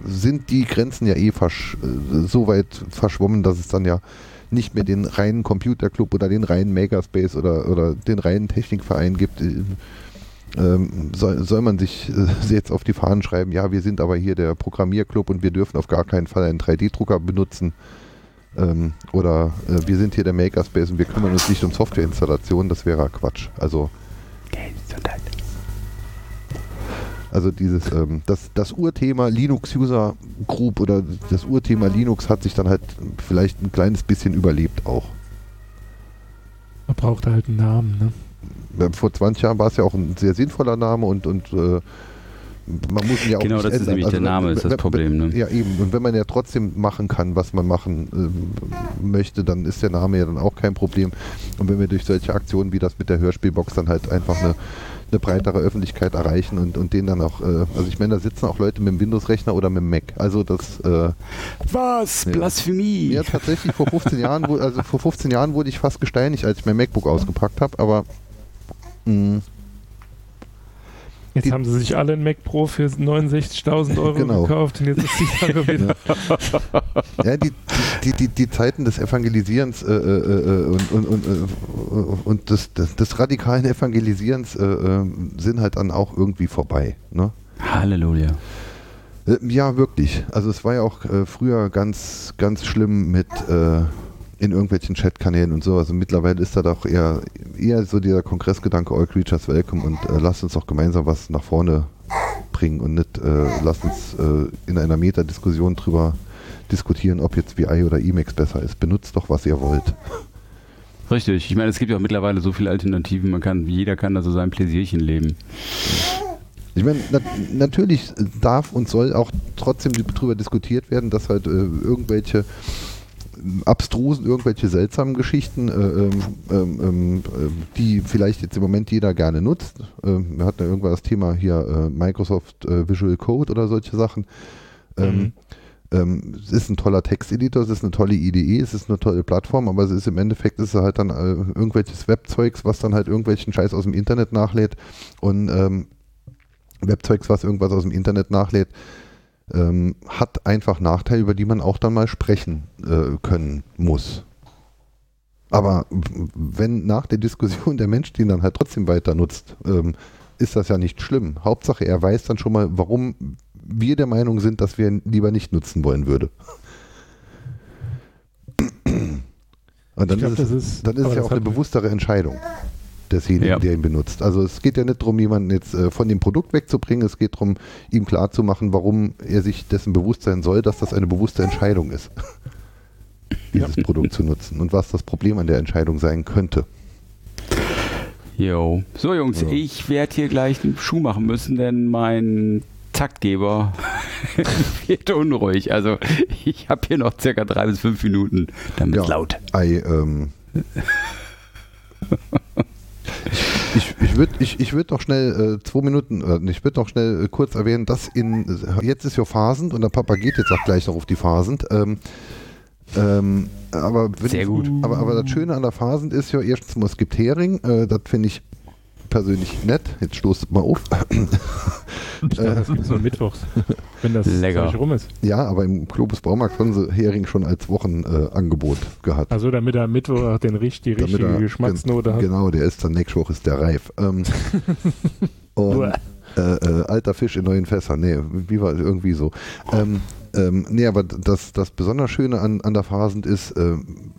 sind die Grenzen ja eh versch äh, so weit verschwommen, dass es dann ja nicht mehr den reinen Computerclub oder den reinen Makerspace oder, oder den reinen Technikverein gibt. Äh, ähm, soll, soll man sich äh, (laughs) jetzt auf die Fahnen schreiben, ja, wir sind aber hier der Programmierclub und wir dürfen auf gar keinen Fall einen 3D-Drucker benutzen. Ähm, oder äh, wir sind hier der Makerspace und wir kümmern uns nicht um Softwareinstallation, das wäre Quatsch. Also, also dieses, ähm, das, das Urthema Linux User Group oder das Urthema Linux hat sich dann halt vielleicht ein kleines bisschen überlebt auch. Man braucht halt einen Namen, ne? Vor 20 Jahren war es ja auch ein sehr sinnvoller Name und, und äh, man muss ihn ja auch Genau, das ändern. ist nämlich Also der Name, wenn- ist das Problem. Ne? Ja, eben. Und wenn man ja trotzdem machen kann, was man machen ähm, möchte, dann ist der Name ja dann auch kein Problem. Und wenn wir durch solche Aktionen wie das mit der Hörspielbox dann halt einfach eine, eine breitere Öffentlichkeit erreichen und, und den dann auch, äh, also ich meine, da sitzen auch Leute mit dem Windows-Rechner oder mit dem Mac. Also das, äh, Was? Ja. Blasphemie! ja tatsächlich vor 15 Jahren, also vor 15 Jahren wurde ich fast gesteinigt, als ich mein MacBook ausgepackt habe, aber mh, Jetzt Die- haben sie sich alle ein Mac Pro für 69.000 Euro Genau. gekauft und jetzt ist die Sache (laughs) wieder. Ja, die, die, die, die Zeiten des Evangelisierens äh, äh, äh, und, und, und, äh, und des, des, des radikalen Evangelisierens äh, äh, sind halt dann auch irgendwie vorbei. Ne? Halleluja. Äh, Ja, wirklich. Also es war ja auch äh, früher ganz, ganz schlimm mit äh, in irgendwelchen Chatkanälen und so. Also mittlerweile ist da doch eher, eher so dieser Kongressgedanke, all creatures welcome und äh, lasst uns doch gemeinsam was nach vorne bringen und nicht äh, lasst uns äh, in einer Metadiskussion drüber diskutieren, ob jetzt VI oder Emacs besser ist. Benutzt doch, was ihr wollt. Richtig. Ich meine, es gibt ja auch mittlerweile so viele Alternativen. Man kann, jeder kann da so sein Pläsierchen leben. Ich meine, nat natürlich darf und soll auch trotzdem darüber diskutiert werden, dass halt äh, irgendwelche abstrusen, irgendwelche seltsamen Geschichten, äh, äh, die vielleicht jetzt im Moment jeder gerne nutzt. Wir hatten ja irgendwann das Thema hier äh, Microsoft äh, Visual Code oder solche Sachen. Mhm. ähm, es ist ein toller Texteditor, es ist eine tolle IDE, es ist eine tolle Plattform, aber es ist im Endeffekt ist es halt dann äh, irgendwelches Webzeugs, was dann halt irgendwelchen Scheiß aus dem Internet nachlädt und ähm, Webzeugs, was irgendwas aus dem Internet nachlädt, ähm, hat einfach Nachteile, über die man auch dann mal sprechen äh, können muss. Aber wenn nach der Diskussion der Mensch den dann halt trotzdem weiter nutzt, ähm, ist das ja nicht schlimm. Hauptsache, er weiß dann schon mal, warum wir der Meinung sind, dass wir ihn lieber nicht nutzen wollen würde. Und dann glaub, ist es, ist- dann ist es ja auch eine bewusstere Entscheidung desjenigen, Ja. der ihn benutzt. Also es geht ja nicht darum, jemanden jetzt äh, von dem Produkt wegzubringen, es geht darum, ihm klarzumachen, warum er sich dessen bewusst sein soll, dass das eine bewusste Entscheidung ist, (laughs) dieses Produkt zu nutzen und was das Problem an der Entscheidung sein könnte. Jo. So, Jungs, Ja. ich werde hier gleich einen Schuh machen müssen, denn mein Taktgeber (laughs) wird unruhig. Also, ich habe hier noch circa drei bis fünf Minuten, damit Ja. laut. Ei, ähm, (laughs) ich ich würde ich, ich würd doch schnell äh, zwei Minuten, äh, ich würde doch schnell äh, kurz erwähnen, dass in, jetzt ist ja Phasend und der Papa geht jetzt auch gleich noch auf die Phasend. Ähm, ähm, aber, Sehr ich, gut. Aber, aber das Schöne an der Phasend ist ja erstens mal, es gibt Hering, äh, das finde ich persönlich nett. Jetzt stoßt mal auf. (laughs) Das ist so mittwochs, wenn das Lecker. Rum ist. ja, aber im Globus Baumarkt haben sie Hering schon als Wochenangebot äh, gehabt. Also damit er am Mittwoch auch den, richt- die Damit richtige er- Geschmacksnote hat. Genau, der ist dann nächste Woche ist der reif. Ähm, (laughs) und äh, äh, alter Fisch in neuen Fässern. Nee, wie war irgendwie so. Ähm, ähm, nee, aber das, das besonders Schöne an, an der Phasend ist, äh,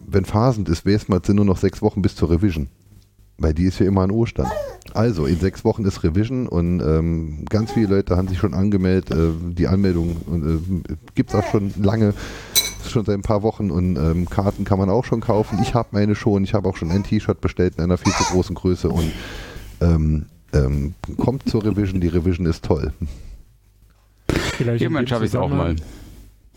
wenn Phasend ist, wäre es mal sind nur noch sechs Wochen bis zur Revision. Weil die ist ja immer an Ostern. Also, in sechs Wochen ist Revision und ähm, ganz viele Leute haben sich schon angemeldet. Äh, die Anmeldung äh, gibt es auch schon lange. schon seit ein paar Wochen und ähm, Karten kann man auch schon kaufen. Ich habe meine schon. Ich habe auch schon ein T-Shirt bestellt in einer viel zu großen Größe und ähm, ähm, kommt zur Revision. Die Revision ist toll. Vielleicht dem schaffe ich es auch mal.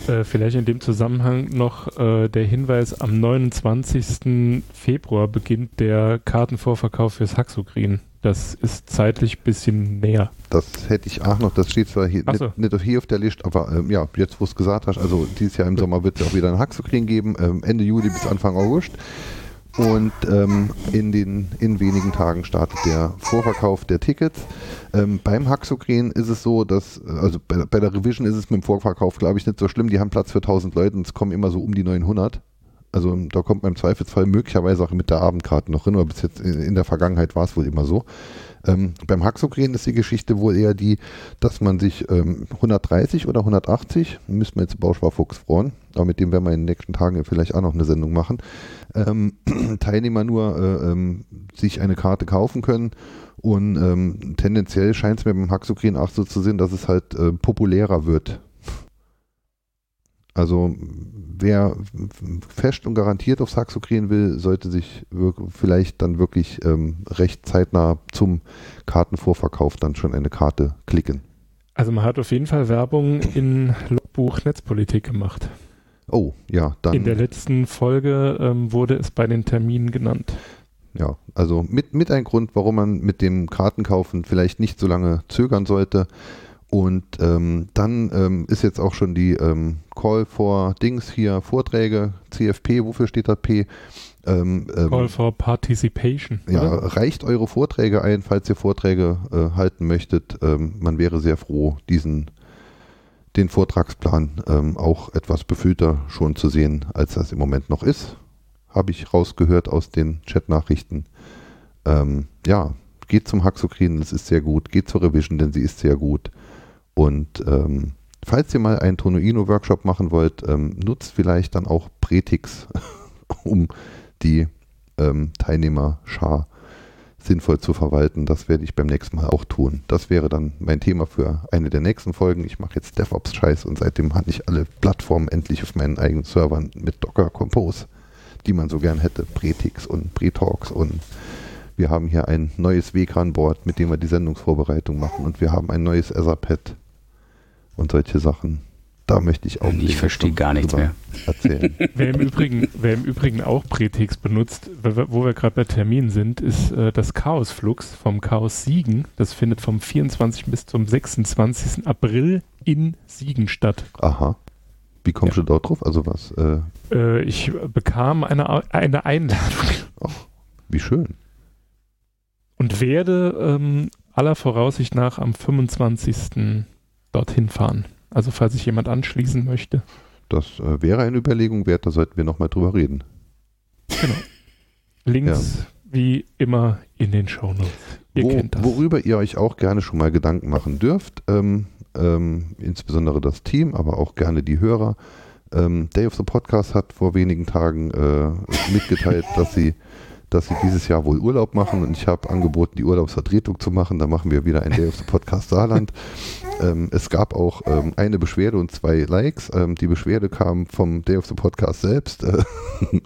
Äh, vielleicht in dem Zusammenhang noch äh, der Hinweis, am 29. Februar beginnt der Kartenvorverkauf fürs Haxogrin. Das ist zeitlich ein bisschen näher. Das hätte ich auch noch, das steht zwar hier, so. nicht, nicht hier auf der Liste, aber ähm, ja, jetzt wo es gesagt hast, also dieses Jahr im Sommer wird es auch wieder ein Haxokrin geben, ähm, Ende Juli bis Anfang August. Und ähm, in, den, in wenigen Tagen startet der Vorverkauf der Tickets. Ähm, beim Haxokrin ist es so, dass, also bei, bei der Revision ist es mit dem Vorverkauf, glaube ich, nicht so schlimm. Die haben Platz für 1000 Leute und es kommen immer so um die 900. Also da kommt man im Zweifelsfall möglicherweise auch mit der Abendkarte noch hin, aber bis jetzt in, der Vergangenheit war es wohl immer so. Ähm, beim Haxokren ist die Geschichte wohl eher die, dass man sich ähm, 130 oder 180, müssen wir jetzt Bauschwarfuchs freuen, aber mit dem werden wir in den nächsten Tagen vielleicht auch noch eine Sendung machen, ähm, (clears throat) Teilnehmer nur äh, ähm, sich eine Karte kaufen können und ähm, tendenziell scheint es mir beim Haxokren auch so zu sehen, dass es halt äh, populärer wird. Also wer fest und garantiert aufs Haxokren will, sollte sich vielleicht dann wirklich ähm, recht zeitnah zum Kartenvorverkauf dann schon eine Karte klicken. Also man hat auf jeden Fall Werbung in Logbuch Netzpolitik gemacht. Oh, ja, dann. in der letzten Folge ähm, wurde es bei den Terminen genannt. Ja, also mit, mit ein Grund, warum man mit dem Kartenkaufen vielleicht nicht so lange zögern sollte. Und ähm, dann ähm, ist jetzt auch schon die ähm, Call for Dings hier, Vorträge, CFP, wofür steht das P? Ähm, ähm, Call for Participation. ja, oder? reicht eure Vorträge ein, falls ihr Vorträge äh, halten möchtet. Ähm, man wäre sehr froh, diesen den Vortragsplan auch etwas befüllter schon zu sehen, als das im Moment noch ist. Habe ich rausgehört aus den Chatnachrichten. Ja, geht zum Haxokrin, das ist sehr gut. Geht zur Revision, denn sie ist sehr gut. Und ähm, falls ihr mal einen Tonoino-Workshop machen wollt, ähm, nutzt vielleicht dann auch Pretix, (laughs) um die ähm, Teilnehmerschar sinnvoll zu verwalten. Das werde ich beim nächsten Mal auch tun. Das wäre dann mein Thema für eine der nächsten Folgen. Ich mache jetzt DevOps-Scheiß und seitdem hatte ich alle Plattformen endlich auf meinen eigenen Servern mit Docker Compose, die man so gern hätte. Pretix und Pretalks und wir haben hier ein neues WCAN-Board, mit dem wir die Sendungsvorbereitung machen und wir haben ein neues Etherpad und solche Sachen. Da möchte ich auch Ich verstehe gar nichts mehr. erzählen. (laughs) Wer im, Übrigen, wer im Übrigen auch Pretix benutzt, wo wir- gerade bei Terminen sind, ist äh, das Chaosflux vom Chaos Siegen. Das findet vom 24. bis zum 26. April in Siegen statt. Aha. Wie kommst du dort drauf? Also was? Äh, Äh, ich bekam eine, eine Einladung wie schön. und werde ähm, aller Voraussicht nach am 25. dorthin fahren. Also falls sich jemand anschließen möchte. Das äh, wäre eine Überlegung wert, da sollten wir nochmal drüber reden. Links wie immer in den Shownotes. Ihr Wo, kennt das. worüber ihr euch auch gerne schon mal Gedanken machen dürft, ähm, ähm, insbesondere das Team, aber auch gerne die Hörer. Ähm, Day of the Podcast hat vor wenigen Tagen äh, mitgeteilt, dass sie, (laughs) dass sie dieses Jahr wohl Urlaub machen und ich habe angeboten, die Urlaubsvertretung zu machen. Da machen wir wieder ein Day of the Podcast Saarland. ähm, es gab auch ähm, eine Beschwerde und zwei Likes. Ähm, die Beschwerde kam vom Day of the Podcast selbst. Äh, (laughs)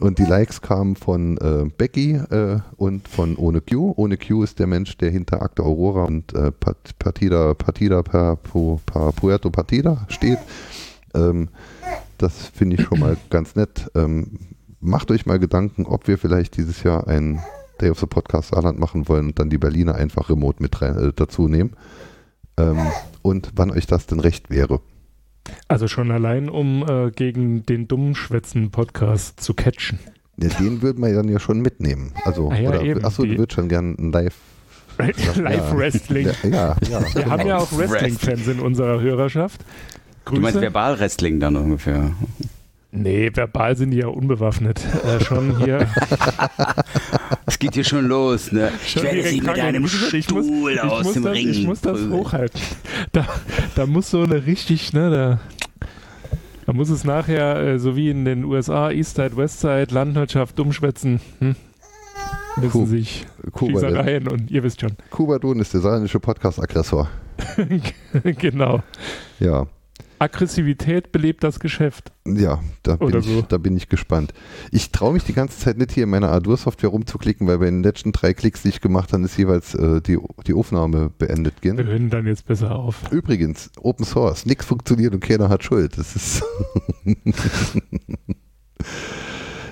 Und die Likes kamen von äh, Becky äh, und von Ohne Q. Ohne Q ist der Mensch, der hinter Akte Aurora und äh, Partida, Partida per, Pu- per Puerto Partida steht. Ähm, das finde ich schon mal ganz nett. Ähm, macht euch mal Gedanken, ob wir vielleicht dieses Jahr ein Day of the Podcast Saarland machen wollen und dann die Berliner einfach remote mit rein, äh, dazu nehmen. Ähm, und wann euch das denn recht wäre. Also schon allein, um äh, gegen den dummen Schwätzen-Podcast zu catchen. Ja, den würden wir dann ja schon mitnehmen. Also, Ah ja, oder, eben. achso, du würdest schon gern ein Live. (laughs) Live-Wrestling. Ja, ja, ja. Wir haben ja genau. auch Wrestling-Fans in unserer Hörerschaft. Du meinst Grüße. Verbal-Wrestling dann ungefähr. Nee, verbal sind die ja unbewaffnet. Äh, schon hier. (laughs) Es geht hier schon los, ne? Schon direkt krank. Ich muss- ich aus muss dem das, Ring Ich muss das hochhalten. Da, da muss so eine richtig, ne, da, da muss es nachher, äh, so wie in den USA, Eastside, Westside, Landwirtschaft, Dummschwätzen, hm, müssen Cool. sich Schießereien und ihr wisst schon. Kuba Dun ist der saarländische Podcast-Aggressor. (laughs) genau. Ja. Aggressivität belebt das Geschäft. Ja, da bin, Oder ich, so. da bin ich gespannt. Ich traue mich die ganze Zeit nicht hier in meiner Ardour-Software rumzuklicken, weil bei den letzten drei Klicks, die ich gemacht habe, ist jeweils äh, die, die Aufnahme beendet Wir gehen. hören dann jetzt besser auf. Übrigens, Open Source, nichts funktioniert und keiner hat Schuld. Das ist. (laughs)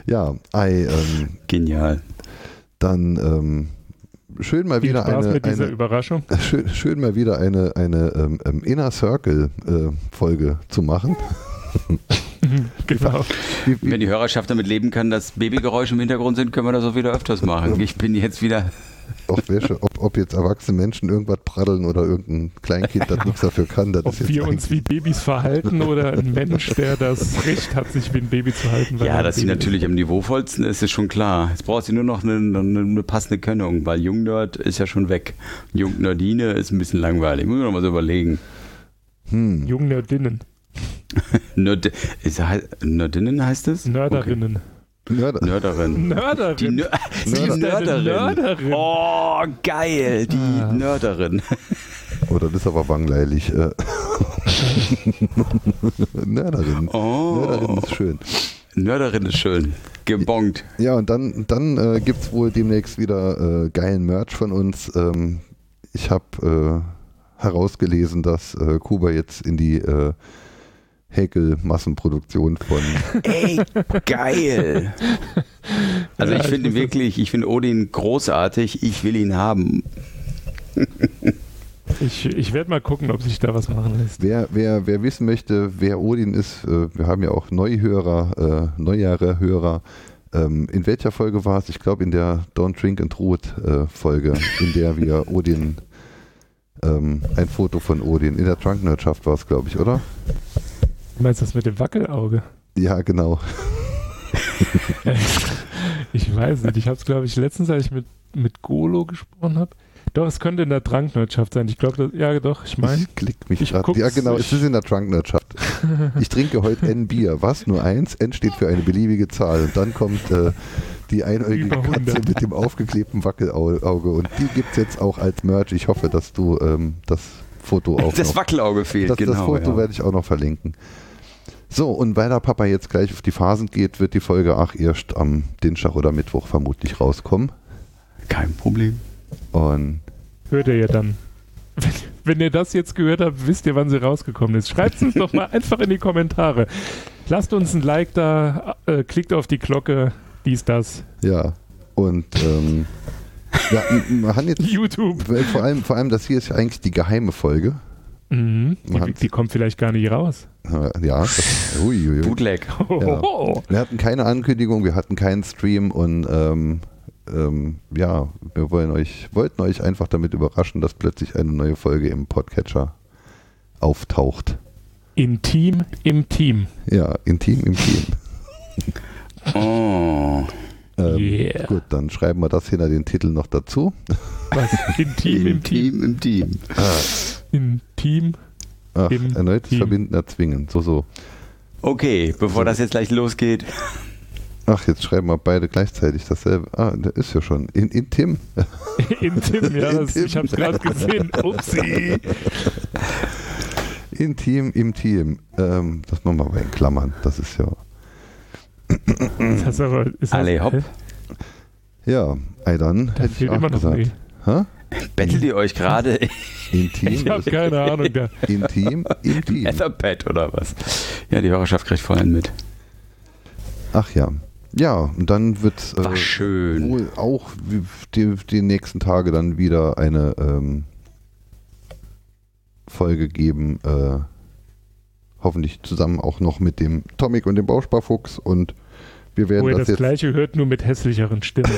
ja, ei, ähm, Genial. dann ähm, schön mal Viel wieder Spaß eine, mit dieser eine Überraschung. (laughs) schön, schön mal wieder eine, eine ähm, ähm, Inner Circle äh, Folge zu machen. (laughs) Genau. Wie, wie, Wenn die Hörerschaft damit leben kann, dass Babygeräusche im Hintergrund sind, können wir das auch wieder öfters machen. (laughs) Ich bin jetzt wieder. Auch welche, ob, ob jetzt erwachsene Menschen irgendwas praddeln oder irgendein Kleinkind, das nichts dafür kann, das ist Ob jetzt wir uns wie Babys verhalten oder ein Mensch, der das Recht hat, sich wie ein Baby zu halten. Ja, dass sie natürlich am niveauvollsten ist, ist schon klar. Jetzt braucht sie nur noch eine, eine, eine passende Könnung, weil Jungnerd ist ja schon weg. Jungnerdine ist ein bisschen langweilig. Muss man noch mal so überlegen. (laughs) ist. hm, Jungnerdinnen, ist, Nerdinnen heißt es? Nörderinnen. ja, Nörderin. Nörderin. Die, Nör die Nörderin. Nörderin. Oh, geil, die Ah. Nörderin. oh, das ist aber wangleilig. Äh. Nörderin. (laughs) Nörderin Oh, ist schön. Nörderin ist schön. Gebongt. Ja, und dann, dann äh, gibt es wohl demnächst wieder äh, geilen Merch von uns. Ähm, ich habe äh, herausgelesen, dass äh, Kuba jetzt in die äh, Häkel-Massenproduktion von (laughs) Ey, geil. Also Ja, ich finde wirklich, ich finde Odin großartig. Ich will ihn haben. Ich, ich werde mal gucken, ob sich da was machen lässt. Wer, wer, wer wissen möchte, wer Odin ist, äh, wir haben ja auch Neuhörer, äh, Neujahre-Hörer. Ähm, in welcher Folge war es? Ich glaube in der Don't Drink and Root äh, Folge, in der wir (laughs) Odin, ähm, ein Foto von Odin, in der Drunknerdschaft war es, glaube ich, oder? Du meinst das mit dem Wackelauge? Ja, genau. (laughs) ich weiß nicht. Ich habe es, glaube ich, letztens, als ich mit, mit Golo gesprochen habe. Doch, es könnte in der Trankneutschaft sein. Ich glaube, ja, doch, ich meine. Ich klick mich ich gerade. Ja, genau, ich- es ist in der Drunknerdschaft. (laughs) Ich trinke heute N Bier. Was? Nur eins? N steht für eine beliebige Zahl. Und dann kommt äh, die einäugige Katze 100. mit dem aufgeklebten Wackelauge. Und die gibt es jetzt auch als Merch. Ich hoffe, dass du ähm, das Foto auch Das noch Wackelauge fehlt, das, genau. das Foto ja. werde ich auch noch verlinken. So, und weil der Papa jetzt gleich auf die Phasen geht, wird die Folge auch erst am Dienstag oder Mittwoch vermutlich rauskommen. Kein Problem. Und Hört ihr ja dann. Wenn, wenn ihr das jetzt gehört habt, wisst ihr, wann sie rausgekommen ist. Schreibt es uns doch mal (laughs) einfach in die Kommentare. Lasst uns ein Like da, äh, klickt auf die Glocke, dies, das. ja, und ähm, ja, man hat jetzt YouTube. Vor allem, vor allem, das hier ist ja eigentlich die geheime Folge. Mhm. Die, die kommt vielleicht gar nicht raus. Ja, das, ui, ui, ui. Bootleg. (laughs) Hohoho. wir hatten keine Ankündigung, wir hatten keinen Stream und ähm, ähm, ja, wir wollen euch, wollten euch einfach damit überraschen, dass plötzlich eine neue Folge im Podcatcher auftaucht. Intim im Team. Ja, intim im Team. (laughs) Oh. Ähm, Yeah. Gut, dann schreiben wir das hinter den Titel noch dazu. Was? Intim (laughs) im Team. Team im Team. Intim. Ach, Im erneut Team. verbinden erzwingen. So, so. Okay, bevor So. das jetzt gleich losgeht. Ach, jetzt schreiben wir beide gleichzeitig dasselbe. Ah, der ist ja schon. In, intim. (laughs) Intim, ja, das, ich habe es gerade gesehen. Upsi. Intim im Team. Ähm, das machen wir mal in Klammern. Das ist ja. Das ist aber, ist das, Alle hopp. Ja, ey, dann Da hätte ich auch immer noch gesagt. ein Hä? Bettelt ihr euch gerade Intim, Ich habe keine Ahnung. Da. intim, im Team. Etherpad oder was? Ja, die Hörerschaft kriegt vorhin mit. Ach ja. Ja, und dann wird War äh, schön. wohl auch wie- die, die nächsten Tage dann wieder eine ähm, Folge geben. Äh, hoffentlich zusammen auch noch mit dem Tomic und dem Bausparfuchs und wir werden Wo ihr das das jetzt gleiche hört, nur mit hässlicheren Stimmen. (laughs)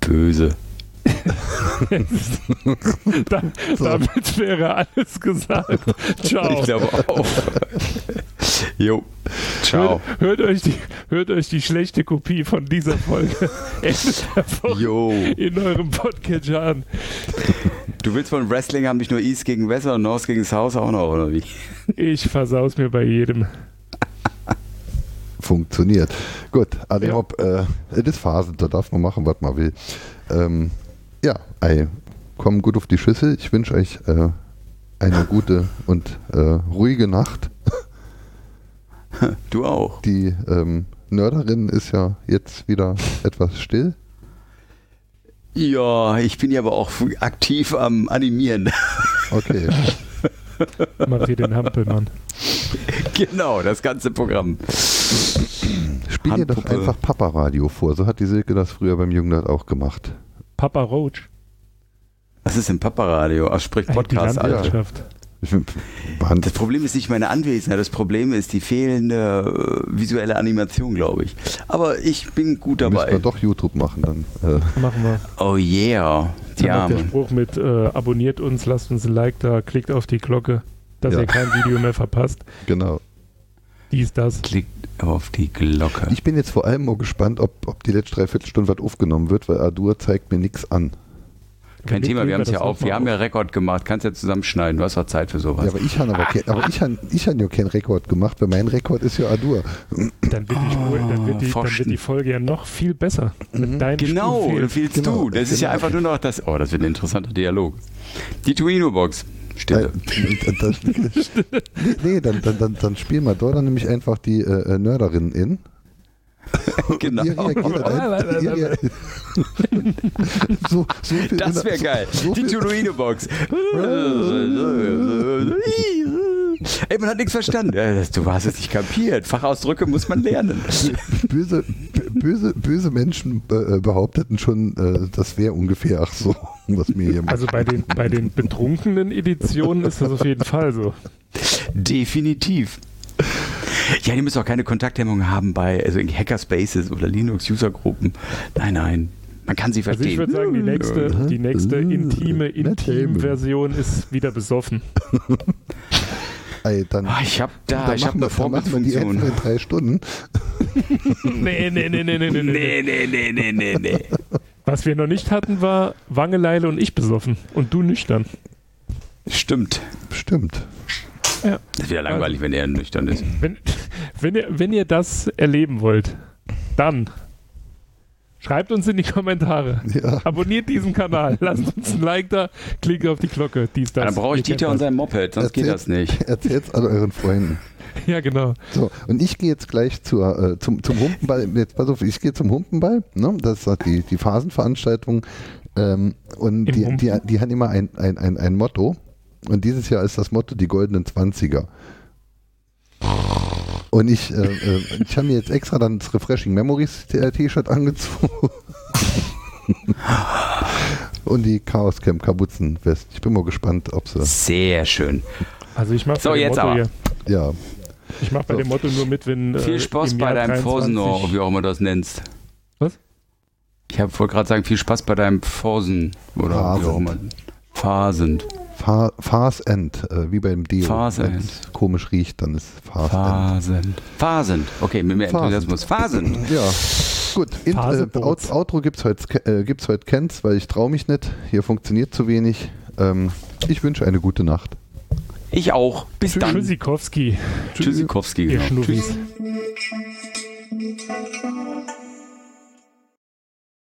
Böse. (laughs) da, Damit wäre alles gesagt. Ciao. Ich glaube auch. jo. Ciao. Hört, hört, euch die, hört euch die schlechte Kopie von dieser Folge (laughs) Jo. in eurem Podcatcher an. Du willst von Wrestling haben nicht nur East gegen West und North gegen South auch noch, oder wie? Ich versaus mir bei jedem. funktioniert. Gut, alle Ja. hopp, äh, es ist Phasen, da darf man machen, was man will. Ähm, Ja, ey, komm gut auf die Schüssel. Ich wünsche euch äh, eine gute und äh, ruhige Nacht. Du auch. Die ähm, Nörderin ist ja jetzt wieder etwas still. Ja, ich bin ja aber auch aktiv am Animieren. Okay. Mach hier den Hampelmann. genau, das ganze Programm. Spiel dir doch einfach Papa-Radio vor. So hat die Silke das früher beim Jugendart auch gemacht. Papa Roach. Was ist denn Paparadio? Ach, sprich Ey, die Podcast, Alter. (laughs) Das Problem ist nicht meine Anwesenheit, das Problem ist die fehlende äh, visuelle Animation, glaube ich. Aber ich bin gut Müssen wir dabei. doch YouTube machen dann. Äh, Machen wir. Oh yeah. Dann Ja, der. Spruch mit äh, abonniert uns, lasst uns ein Like da, klickt auf die Glocke, dass Ja. ihr kein Video mehr verpasst. genau. Dies, das. Klickt auf die Glocke. Ich bin jetzt vor allem mal gespannt, ob, ob die letzte Dreiviertelstunde was aufgenommen wird, weil Adur zeigt mir nichts an. Kein Thema, wir haben es ja auf. Wir haben ja Rekord gemacht. Kannst ja zusammenschneiden. Du hast doch Zeit für sowas. Ja, aber ich habe aber, kein, aber ich han, ich han ja keinen Rekord gemacht, weil mein Rekord ist ja Adur. Dann wird, die, Spur- dann, wird die, dann wird die Folge ja noch viel besser. Mit deinen Genau, Stuhlfehlen. da fehlst Genau, du. Das ist ja genau. einfach nur noch das. Oh, das wird ein interessanter Dialog. Die Tuino-Box. Äh, (laughs) Stille. dann, (laughs) nee, dann, dann, dann, dann spielen wir dort dann nämlich einfach die äh, äh, Nörderin in. (laughs) genau. So, so Das wäre geil. So Die viel, Tuino-Box. Ey, man hat nichts verstanden. Du hast es nicht kapiert. Fachausdrücke muss man lernen. böse, böse, böse Menschen äh, behaupteten schon, äh, das wäre ungefähr ach so, was mir hier Also bei den, bei den betrunkenen Editionen ist das auf jeden Fall so. Definitiv. Ja, die müssen auch keine Kontakthemmung haben bei also in Hackerspaces oder Linux-User-Gruppen. Nein, nein. Man kann sie Also ich verstehen. würde sagen, die nächste, die nächste intime Matt Damon. Intim-Version ist wieder besoffen. (laughs) Ey, dann, Ah, ich habe da, dann ich habe eine die Vorbildfunktion. Äpfel in drei Stunden. (laughs) Nee, nee, nee, nee, nee, nee, nee. Nee, nee, nee, nee, nee, nee. Was wir noch nicht hatten, war Wangeleile und ich besoffen. Und du nüchtern. Stimmt. Stimmt. Ja. Das ist wieder langweilig, wenn er nüchtern ist. Wenn, wenn, ihr, wenn ihr das erleben wollt, dann schreibt uns in die Kommentare. Ja. Abonniert diesen Kanal. (laughs) Lasst uns ein Like da. Klickt auf die Glocke. Dies, das. Dann brauche ich Dieter und sein Moped, sonst geht Erzählt- das nicht. Erzählt's all euren Freunden. Ja, genau. So, und ich gehe jetzt gleich zur, äh, zum, zum Humpenball. Jetzt pass auf, ich gehe zum Humpenball. Ne? Das ist halt die, die Phasenveranstaltung. Ähm, und Im die, Humpen? die, die haben immer ein, ein, ein, ein Motto. Und dieses Jahr ist das Motto die goldenen Zwanziger. Und ich, äh, äh, ich habe mir jetzt extra dann das Refreshing Memories äh, T-Shirt angezogen. (laughs) Und die Chaos Camp Kapuzenwest. Ich bin mal gespannt, ob sie. Sehr schön. Also ich mache So, jetzt Motto aber. hier. Ja, Ich mache bei So. dem Motto nur mit, wenn. Viel äh, Spaß bei deinem 23 Phasenor, wie auch immer du das nennst. Was? Ich wollte gerade sagen, viel Spaß bei deinem Phasen oder wie auch Phasend. immer. Phasend. Fa Fast End, äh, wie beim Deo. Fast Wenn End. es komisch riecht, dann ist Fast End. Phasend. Phasend. Okay, mit mehr Phasend. Enthusiasmus. Phasend. Ja, gut. In, äh. Out, Outro gibt es heute, äh, gibt's heute Kens, weil ich traue mich nicht. Hier funktioniert zu wenig. Ähm, ich wünsche eine gute Nacht. Ich auch. Bis dann. Tschüssikowski, Tschüssikowski. ihr Genau. Tschüss.